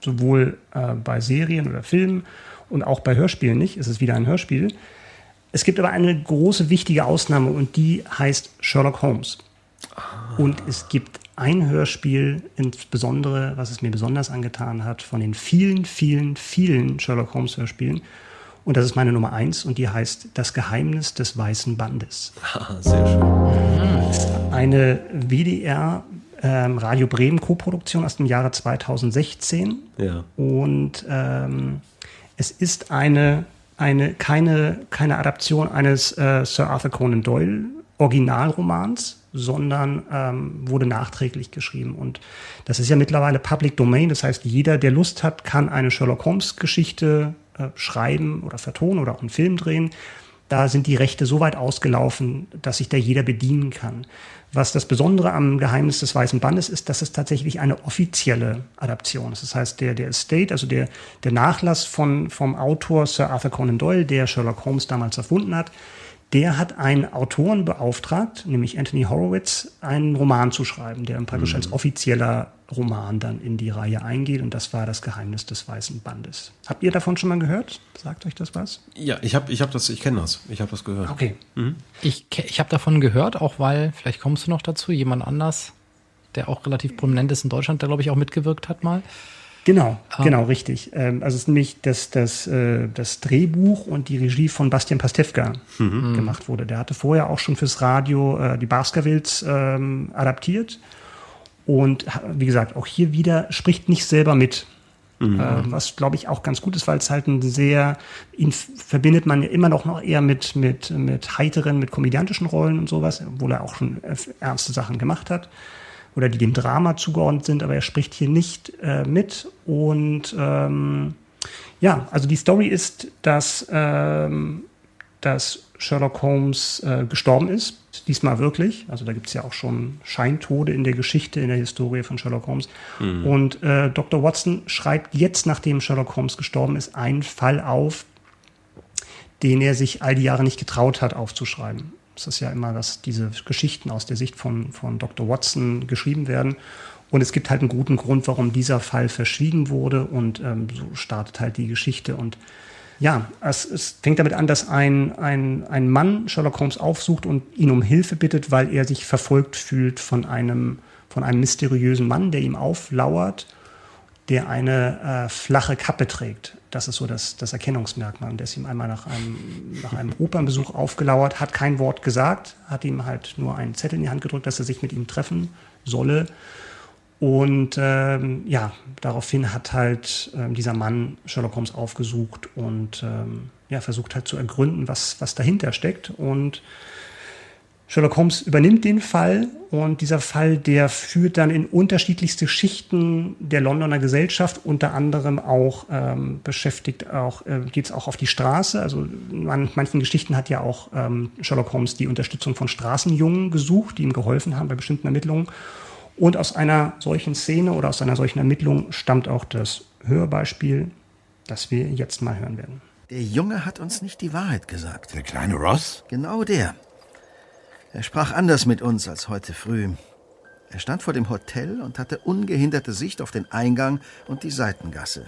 sowohl äh, bei Serien oder Filmen und auch bei Hörspielen nicht. Es ist wieder ein Hörspiel. Es gibt aber eine große, wichtige Ausnahme und die heißt Sherlock Holmes. Und es gibt ein Hörspiel, insbesondere, was es mir besonders angetan hat, von den vielen, vielen, vielen Sherlock Holmes Hörspielen. Und das ist meine Nummer eins und die heißt Das Geheimnis des Weißen Bandes. Sehr schön. Eine WDR ähm, Radio Bremen Koproduktion aus dem Jahre 2016. Ja. Und ähm, es ist eine, eine, keine, keine Adaption eines äh, Sir Arthur Conan Doyle Originalromans, sondern ähm, wurde nachträglich geschrieben. Und das ist ja mittlerweile Public Domain. Das heißt, jeder, der Lust hat, kann eine Sherlock Holmes Geschichte äh, schreiben oder vertonen oder auch einen Film drehen. Da sind die Rechte so weit ausgelaufen, dass sich da jeder bedienen kann. Was das Besondere am Geheimnis des Weißen Bandes ist, dass es tatsächlich eine offizielle Adaption ist. Das heißt, der, der Estate, also der, der Nachlass von, vom Autor Sir Arthur Conan Doyle, der Sherlock Holmes damals erfunden hat, der hat einen Autoren beauftragt, nämlich Anthony Horowitz, einen Roman zu schreiben, der praktisch Mhm. als offizieller Roman dann in die Reihe eingeht. Und das war das Geheimnis des Weißen Bandes. Habt ihr davon schon mal gehört? Sagt euch das was? Ja, ich habe ich hab das, ich kenne das. Ich habe das gehört. Okay. Mhm. Ich, ich habe davon gehört, auch weil, vielleicht kommst du noch dazu, jemand anders, der auch relativ prominent ist in Deutschland, der, glaube ich, auch mitgewirkt hat mal. Genau, Ah. genau, richtig. Ähm, also es ist nämlich das, das, äh, das Drehbuch und die Regie von Bastian Pastewka Mhm. gemacht wurde. Der hatte vorher auch schon fürs Radio äh, die Baskervilles ähm, adaptiert. Und wie gesagt, auch hier wieder spricht nicht selber mit. Mhm. Äh, was glaube ich auch ganz gut ist, weil es halt ein sehr, ihn verbindet man ja immer noch, noch eher mit, mit, mit heiteren, mit komödiantischen Rollen und sowas, obwohl er auch schon äh, ernste Sachen gemacht hat oder die dem Drama zugeordnet sind, aber er spricht hier nicht äh, mit. Und ähm, ja, also die Story ist, dass, ähm, dass Sherlock Holmes äh, gestorben ist. Diesmal wirklich. Also da gibt es ja auch schon Scheintode in der Geschichte, in der Historie von Sherlock Holmes. Mhm. Und äh, Dr. Watson schreibt jetzt, nachdem Sherlock Holmes gestorben ist, einen Fall auf, den er sich all die Jahre nicht getraut hat aufzuschreiben. Es ist ja immer, dass diese Geschichten aus der Sicht von, von Dr. Watson geschrieben werden. Und es gibt halt einen guten Grund, warum dieser Fall verschwiegen wurde. Und ähm, so startet halt die Geschichte. Und Ja, es, es fängt damit an, dass ein, ein, ein Mann Sherlock Holmes aufsucht und ihn um Hilfe bittet, weil er sich verfolgt fühlt von einem, von einem mysteriösen Mann, der ihm auflauert, der eine äh, flache Kappe trägt. Das ist so das, das Erkennungsmerkmal. Und der ist ihm einmal nach einem, nach einem Opernbesuch aufgelauert, hat kein Wort gesagt, hat ihm halt nur einen Zettel in die Hand gedrückt, dass er sich mit ihm treffen solle. Und ähm, ja, daraufhin hat halt ähm, dieser Mann Sherlock Holmes aufgesucht und ähm, ja, versucht halt zu ergründen, was, was dahinter steckt. Und Sherlock Holmes übernimmt den Fall und dieser Fall, der führt dann in unterschiedlichste Schichten der Londoner Gesellschaft, unter anderem auch ähm, beschäftigt auch, äh, geht es auch auf die Straße. Also in manchen Geschichten hat ja auch ähm, Sherlock Holmes die Unterstützung von Straßenjungen gesucht, die ihm geholfen haben bei bestimmten Ermittlungen. Und aus einer solchen Szene oder aus einer solchen Ermittlung stammt auch das Hörbeispiel, das wir jetzt mal hören werden. Der Junge hat uns nicht die Wahrheit gesagt. Der kleine Ross? Genau der. Er sprach anders mit uns als heute früh. Er stand vor dem Hotel und hatte ungehinderte Sicht auf den Eingang und die Seitengasse.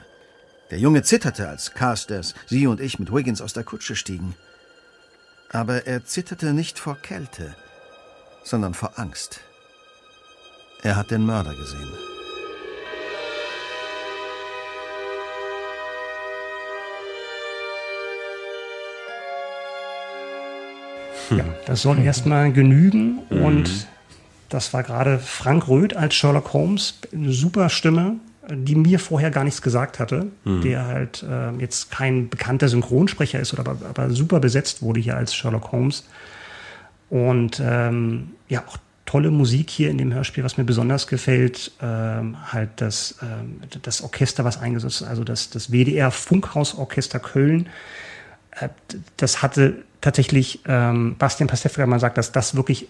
Der Junge zitterte, als Carsters, Sie und ich mit Wiggins aus der Kutsche stiegen. Aber er zitterte nicht vor Kälte, sondern vor Angst. Er hat den Mörder gesehen. Ja, das soll erstmal genügen. Mhm. Und das war gerade Frank Röth als Sherlock Holmes. Eine super Stimme, die mir vorher gar nichts gesagt hatte. Mhm. Der halt äh, jetzt kein bekannter Synchronsprecher ist, oder aber, aber super besetzt wurde hier als Sherlock Holmes. Und ähm, ja, auch tolle Musik hier in dem Hörspiel, was mir besonders gefällt, ähm, halt das, ähm, das Orchester, was eingesetzt ist, also das, das WDR Funkhausorchester Köln. Äh, das hatte tatsächlich ähm, Bastian Pastewka mal sagt, dass das wirklich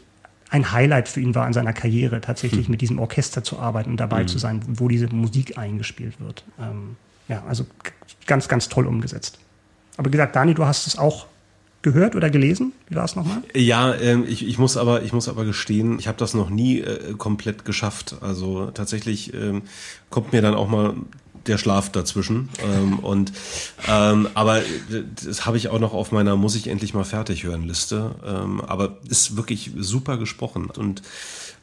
ein Highlight für ihn war in seiner Karriere, tatsächlich hm. mit diesem Orchester zu arbeiten und dabei hm. zu sein, wo diese Musik eingespielt wird. Ähm, ja, also ganz, ganz toll umgesetzt. Aber wie gesagt, Dani, du hast es auch gehört oder gelesen? Wie war es nochmal? Ja, ähm, ich, ich, muss aber, ich muss aber gestehen, ich habe das noch nie äh, komplett geschafft. Also tatsächlich ähm, kommt mir dann auch mal der Schlaf dazwischen. Ähm, und ähm, aber das habe ich auch noch auf meiner muss ich endlich mal fertig hören Liste. Ähm, aber ist wirklich super gesprochen und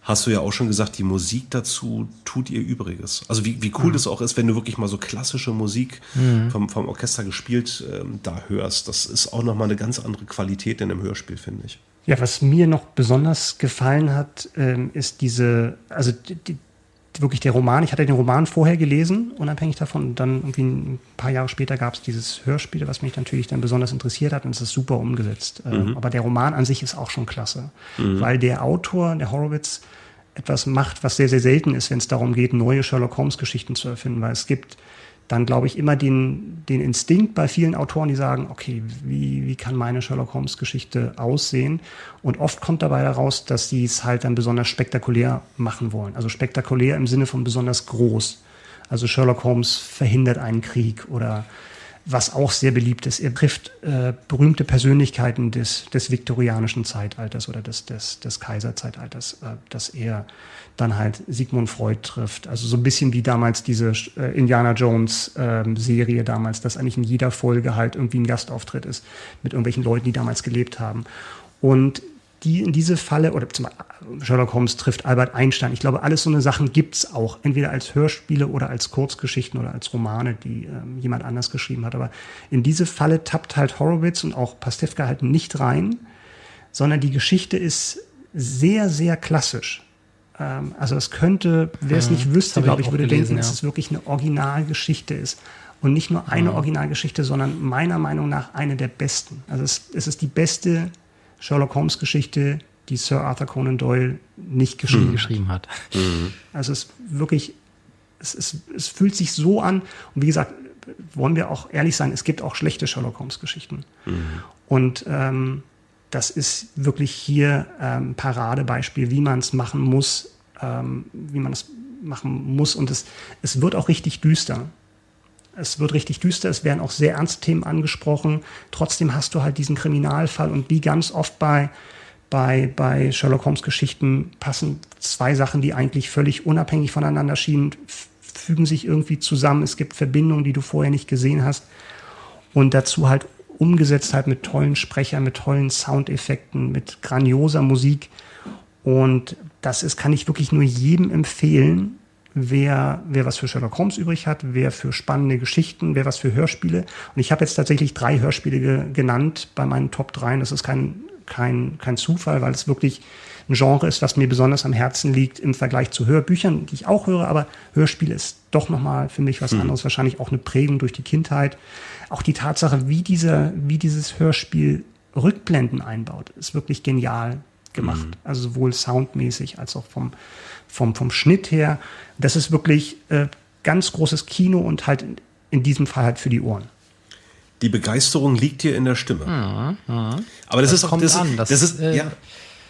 hast du ja auch schon gesagt, die Musik dazu tut ihr Übriges. Also wie, wie cool mhm. das auch ist, wenn du wirklich mal so klassische Musik mhm. vom, vom Orchester gespielt ähm, da hörst. Das ist auch nochmal eine ganz andere Qualität in einem Hörspiel, finde ich. Ja, was mir noch besonders gefallen hat, ähm, ist diese, also die, wirklich der Roman. Ich hatte den Roman vorher gelesen, unabhängig davon. Und dann irgendwie ein paar Jahre später gab es dieses Hörspiel, was mich natürlich dann besonders interessiert hat. Und es ist super umgesetzt. Ähm, mhm. Aber der Roman an sich ist auch schon klasse, mhm. weil der Autor, der Horowitz, etwas macht, was sehr, sehr selten ist, wenn es darum geht, neue Sherlock Holmes-Geschichten zu erfinden. Weil es gibt dann, glaube ich, immer den, den Instinkt bei vielen Autoren, die sagen, okay, wie, wie kann meine Sherlock Holmes-Geschichte aussehen? Und oft kommt dabei heraus, dass sie es halt dann besonders spektakulär machen wollen. Also spektakulär im Sinne von besonders groß. Also Sherlock Holmes verhindert einen Krieg oder was auch sehr beliebt ist. Er trifft äh, berühmte Persönlichkeiten des, des viktorianischen Zeitalters oder des, des, des Kaiserzeitalters, äh, dass er dann halt Sigmund Freud trifft. Also so ein bisschen wie damals diese äh, Indiana Jones äh, Serie damals, dass eigentlich in jeder Folge halt irgendwie ein Gastauftritt ist mit irgendwelchen Leuten, die damals gelebt haben. Und die in diese Falle, oder zum Sherlock Holmes trifft Albert Einstein. Ich glaube, alles so eine Sachen gibt's auch, entweder als Hörspiele oder als Kurzgeschichten oder als Romane, die ähm, jemand anders geschrieben hat. Aber in diese Falle tappt halt Horowitz und auch Pastewka halt nicht rein, sondern die Geschichte ist sehr, sehr klassisch. Ähm, also es könnte, wer es nicht wüsste, glaube ich, würde gelesen, denken, ja. dass es wirklich eine Originalgeschichte ist. Und nicht nur eine ja. Originalgeschichte, sondern meiner Meinung nach eine der besten. Also es, es ist die beste Sherlock Holmes Geschichte, die Sir Arthur Conan Doyle nicht geschrieben, mhm. geschrieben hat. Mhm. Also es ist wirklich, es, es, es fühlt sich so an. Und wie gesagt, wollen wir auch ehrlich sein, es gibt auch schlechte Sherlock Holmes Geschichten. Mhm. Und ähm, das ist wirklich hier ein ähm, Paradebeispiel, wie man es machen muss, ähm, wie man es machen muss. Und es, es wird auch richtig düster. Es wird richtig düster, es werden auch sehr ernste Themen angesprochen. Trotzdem hast du halt diesen Kriminalfall und wie ganz oft bei, bei, bei Sherlock Holmes Geschichten passen zwei Sachen, die eigentlich völlig unabhängig voneinander schienen, fügen sich irgendwie zusammen. Es gibt Verbindungen, die du vorher nicht gesehen hast. Und dazu halt umgesetzt halt mit tollen Sprechern, mit tollen Soundeffekten, mit grandioser Musik. Und das ist, kann ich wirklich nur jedem empfehlen, wer, wer was für Sherlock Holmes übrig hat, wer für spannende Geschichten, wer was für Hörspiele. Und ich habe jetzt tatsächlich drei Hörspiele ge genannt bei meinen Top 3. Das ist kein, kein, kein Zufall, weil es wirklich ein Genre ist, was mir besonders am Herzen liegt im Vergleich zu Hörbüchern, die ich auch höre, aber Hörspiel ist doch nochmal für mich was Hm. anderes, wahrscheinlich auch eine Prägung durch die Kindheit. Auch die Tatsache, wie, dieser, wie dieses Hörspiel Rückblenden einbaut, ist wirklich genial gemacht. Also sowohl soundmäßig als auch vom, vom, vom Schnitt her. Das ist wirklich äh, ganz großes Kino und halt in, in diesem Fall halt für die Ohren. Die Begeisterung liegt hier in der Stimme. Aber das, Das ist auch, kommt das, an, das, das ist, äh, ja,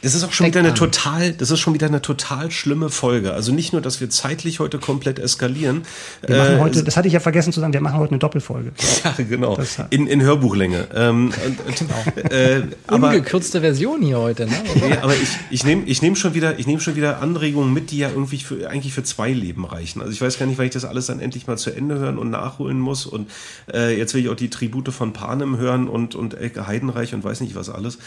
das ist auch schon steckt wieder eine an. total, das ist schon wieder eine total schlimme Folge. Also nicht nur, dass wir zeitlich heute komplett eskalieren. Wir machen äh, heute, das hatte ich ja vergessen zu sagen, wir machen heute eine Doppelfolge. ja, genau. Das In, in Hörbuchlänge. Ähm, und, und, äh, aber, Ungekürzte Version hier heute, ne? Nee, aber ich, ich nehme ich nehm schon, wieder- ich nehm schon wieder Anregungen mit, die ja irgendwie für, eigentlich für zwei Leben reichen. Also ich weiß gar nicht, weil ich das alles dann endlich mal zu Ende hören und nachholen muss. Und äh, jetzt will ich auch die Tribute von Panem hören und, und Elke Heidenreich und weiß nicht was alles.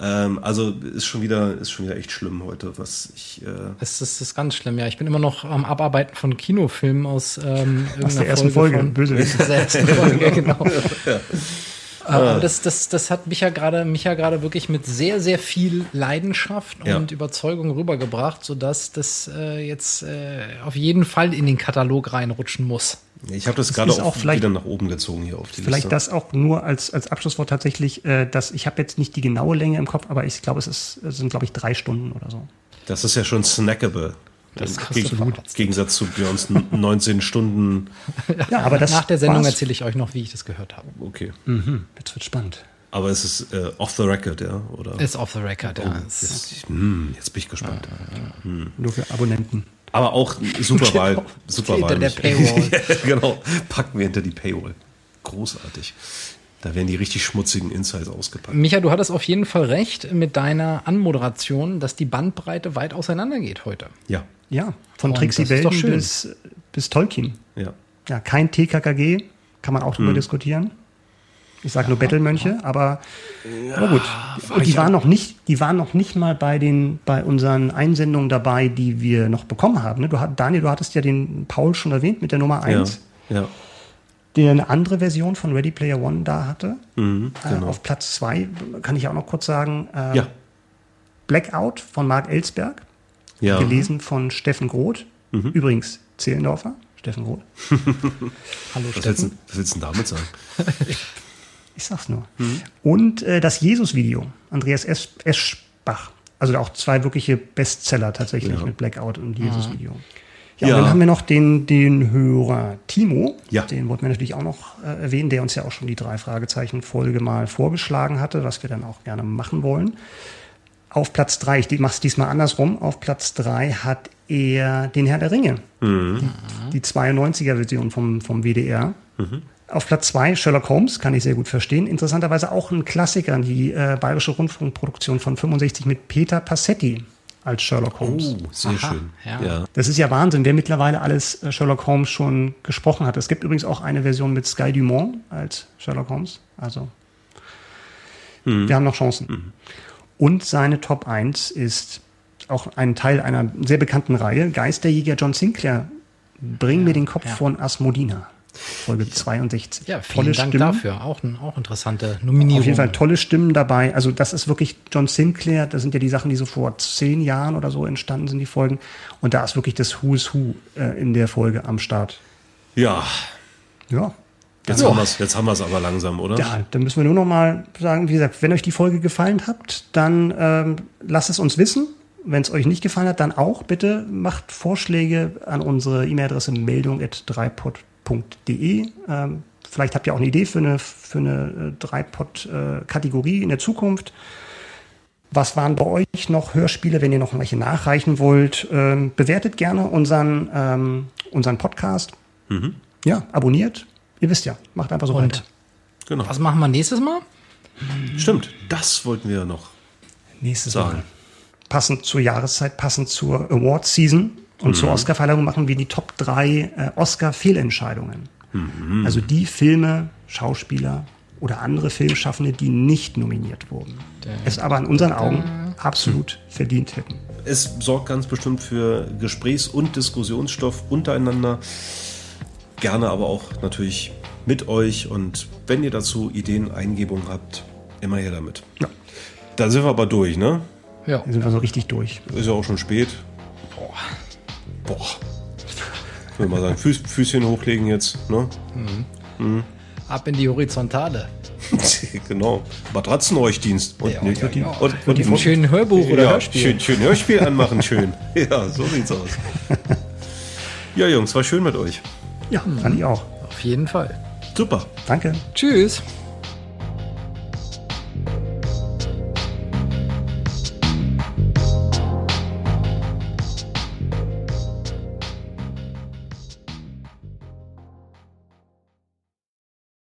Ähm, also ist schon wieder, ist schon wieder echt schlimm heute, was ich. Äh, Das ist, das ist ganz schlimm, ja. Ich bin immer noch am Abarbeiten von Kinofilmen aus ähm, irgendeiner der ersten Folge, von, Bösewicht. Aus der ersten Folge, genau. ja. Äh, Aber das, das, das hat mich ja gerade, mich ja gerade wirklich mit sehr, sehr viel Leidenschaft Ja. und Überzeugung rübergebracht, sodass das äh, jetzt äh, auf jeden Fall in den Katalog reinrutschen muss. Ich habe das Es gerade auch, auch vielleicht- wieder nach oben gezogen hier auf die Vielleicht Liste. das auch nur als, als Abschlusswort tatsächlich, äh, dass ich habe jetzt nicht die genaue Länge im Kopf, aber ich glaube, es, ist, es sind, glaube ich, drei Stunden oder so. Das ist ja schon snackable. Das Im Geg-. Gegensatz zu Björns 19 Stunden. Ja, aber das Nach der Sendung war's. erzähle ich euch noch, wie ich das gehört habe. Okay. Mhm, jetzt wird spannend. Aber es ist äh, off the record, ja? Oder? Ist off the record, Oh, ja. Jetzt, hm, jetzt bin ich gespannt. Hm. Nur für Abonnenten. Aber auch super Wahl. Genau. Super Hinter Wahl. der mich. Paywall. Ja, genau. Packen wir hinter die Paywall. Großartig. Da werden die richtig schmutzigen Insights ausgepackt. Micha, du hattest auf jeden Fall recht mit deiner Anmoderation, dass die Bandbreite weit auseinander geht heute. Ja. Ja, von Und Trixie Belden bis, bis Tolkien. Ja. Ja, kein TKKG, kann man auch drüber Hm. diskutieren. Ich sage nur Bettelmönche, aber, aber gut. Und die waren noch nicht, die waren noch nicht mal bei den, bei unseren Einsendungen dabei, die wir noch bekommen haben. ne? Du, Daniel, du hattest ja den Paul schon erwähnt mit der Nummer 1, Ja. ja. der eine andere Version von Ready Player One da hatte. Mhm, Äh, genau. auf Platz 2 kann ich auch noch kurz sagen, äh, Ja. Blackout von Marc Ellsberg, Ja. gelesen von Steffen Groth. Mhm. Übrigens Zehlendorfer, Steffen Groth. Hallo Was willst, du- was willst du denn damit sagen? Ich sag's nur. Mhm. Und äh, das Jesus-Video, Andreas Es Eschbach. Also auch zwei wirkliche Bestseller tatsächlich Ja. mit Blackout und Mhm. Jesus-Video. Ja, Ja. und dann haben wir noch den, den Hörer Timo. Ja. Den wollten wir natürlich auch noch äh, erwähnen, der uns ja auch schon die drei Fragezeichen-Folge mal vorgeschlagen hatte, was wir dann auch gerne machen wollen. Auf Platz drei, ich mach's diesmal andersrum, auf Platz drei hat er den Herr der Ringe. Mhm. Die 92er-Version vom, vom WDR. Mhm. Auf Platz zwei Sherlock Holmes, kann ich sehr gut verstehen. Interessanterweise auch ein Klassiker, die äh, Bayerische Rundfunkproduktion von 65 mit Peter Passetti als Sherlock Holmes. Oh, sehr Aha, schön. ja. ja. Das ist ja Wahnsinn, wer mittlerweile alles äh, Sherlock Holmes schon gesprochen hat. Es gibt übrigens auch eine Version mit Sky Dumont als Sherlock Holmes. Also Mhm. wir haben noch Chancen. Und seine Top 1 ist auch ein Teil einer sehr bekannten Reihe. Geisterjäger John Sinclair, Bring mir den Kopf ja. von Asmodina. Folge 62. Ja, vielen Dank dafür. Auch, ein, auch interessante Nominierung. Auf jeden Fall tolle Stimmen dabei. Also das ist wirklich John Sinclair. Das sind ja die Sachen, die so vor zehn Jahren oder so entstanden sind, die Folgen. Und da ist wirklich das Who is Who äh, in der Folge am Start. Ja. Ja. Jetzt haben wir es jetzt haben wir's aber langsam, oder? Ja, dann müssen wir nur noch mal sagen, wie gesagt, wenn euch die Folge gefallen hat, dann ähm, lasst es uns wissen. Wenn es euch nicht gefallen hat, dann auch. Bitte macht Vorschläge an unsere E-Mail-Adresse meldung.dreipod.de. Ähm, vielleicht habt ihr auch eine Idee für eine, für eine äh, Dreipod-Kategorie in der Zukunft. Was waren bei euch noch Hörspiele, wenn ihr noch welche nachreichen wollt? Ähm, bewertet gerne unseren, ähm, unseren Podcast. Mhm. Ja, abonniert. Ihr wisst ja, macht einfach so Und weiter. Genau. was machen wir nächstes Mal? Stimmt, das wollten wir noch Nächstes sagen. Mal. Passend zur Jahreszeit, passend zur Award-Season und Mhm. zur Oscar-Verleihung machen wir die Top 3 äh, Oscar-Fehlentscheidungen. Mhm. Also die Filme, Schauspieler, oder andere Filmschaffende, die nicht nominiert wurden. Es aber in unseren Augen absolut verdient hätten. Es sorgt ganz bestimmt für Gesprächs- und Diskussionsstoff untereinander. Gerne aber auch natürlich mit euch. Und wenn ihr dazu Ideen, Eingebungen habt, immer her damit. Ja. Da sind wir aber durch, ne? Ja. Da sind wir so richtig durch. Ist ja auch schon spät. Boah. Boah. Ich würde mal sagen, Füß, Füßchen hochlegen jetzt, ne? Mhm. Ab in die Horizontale. genau. Matratzenräuchdienst. Und, Ja, ne- ja, ja. und, und, Ein schönen Hörbuch oder ja, Hörspiel. Schön, schön Hörspiel anmachen, schön. Ja, so sieht's aus. Ja, Jungs, war schön mit euch. Ja, fand ich auch. Auf jeden Fall. Super. Danke. Tschüss.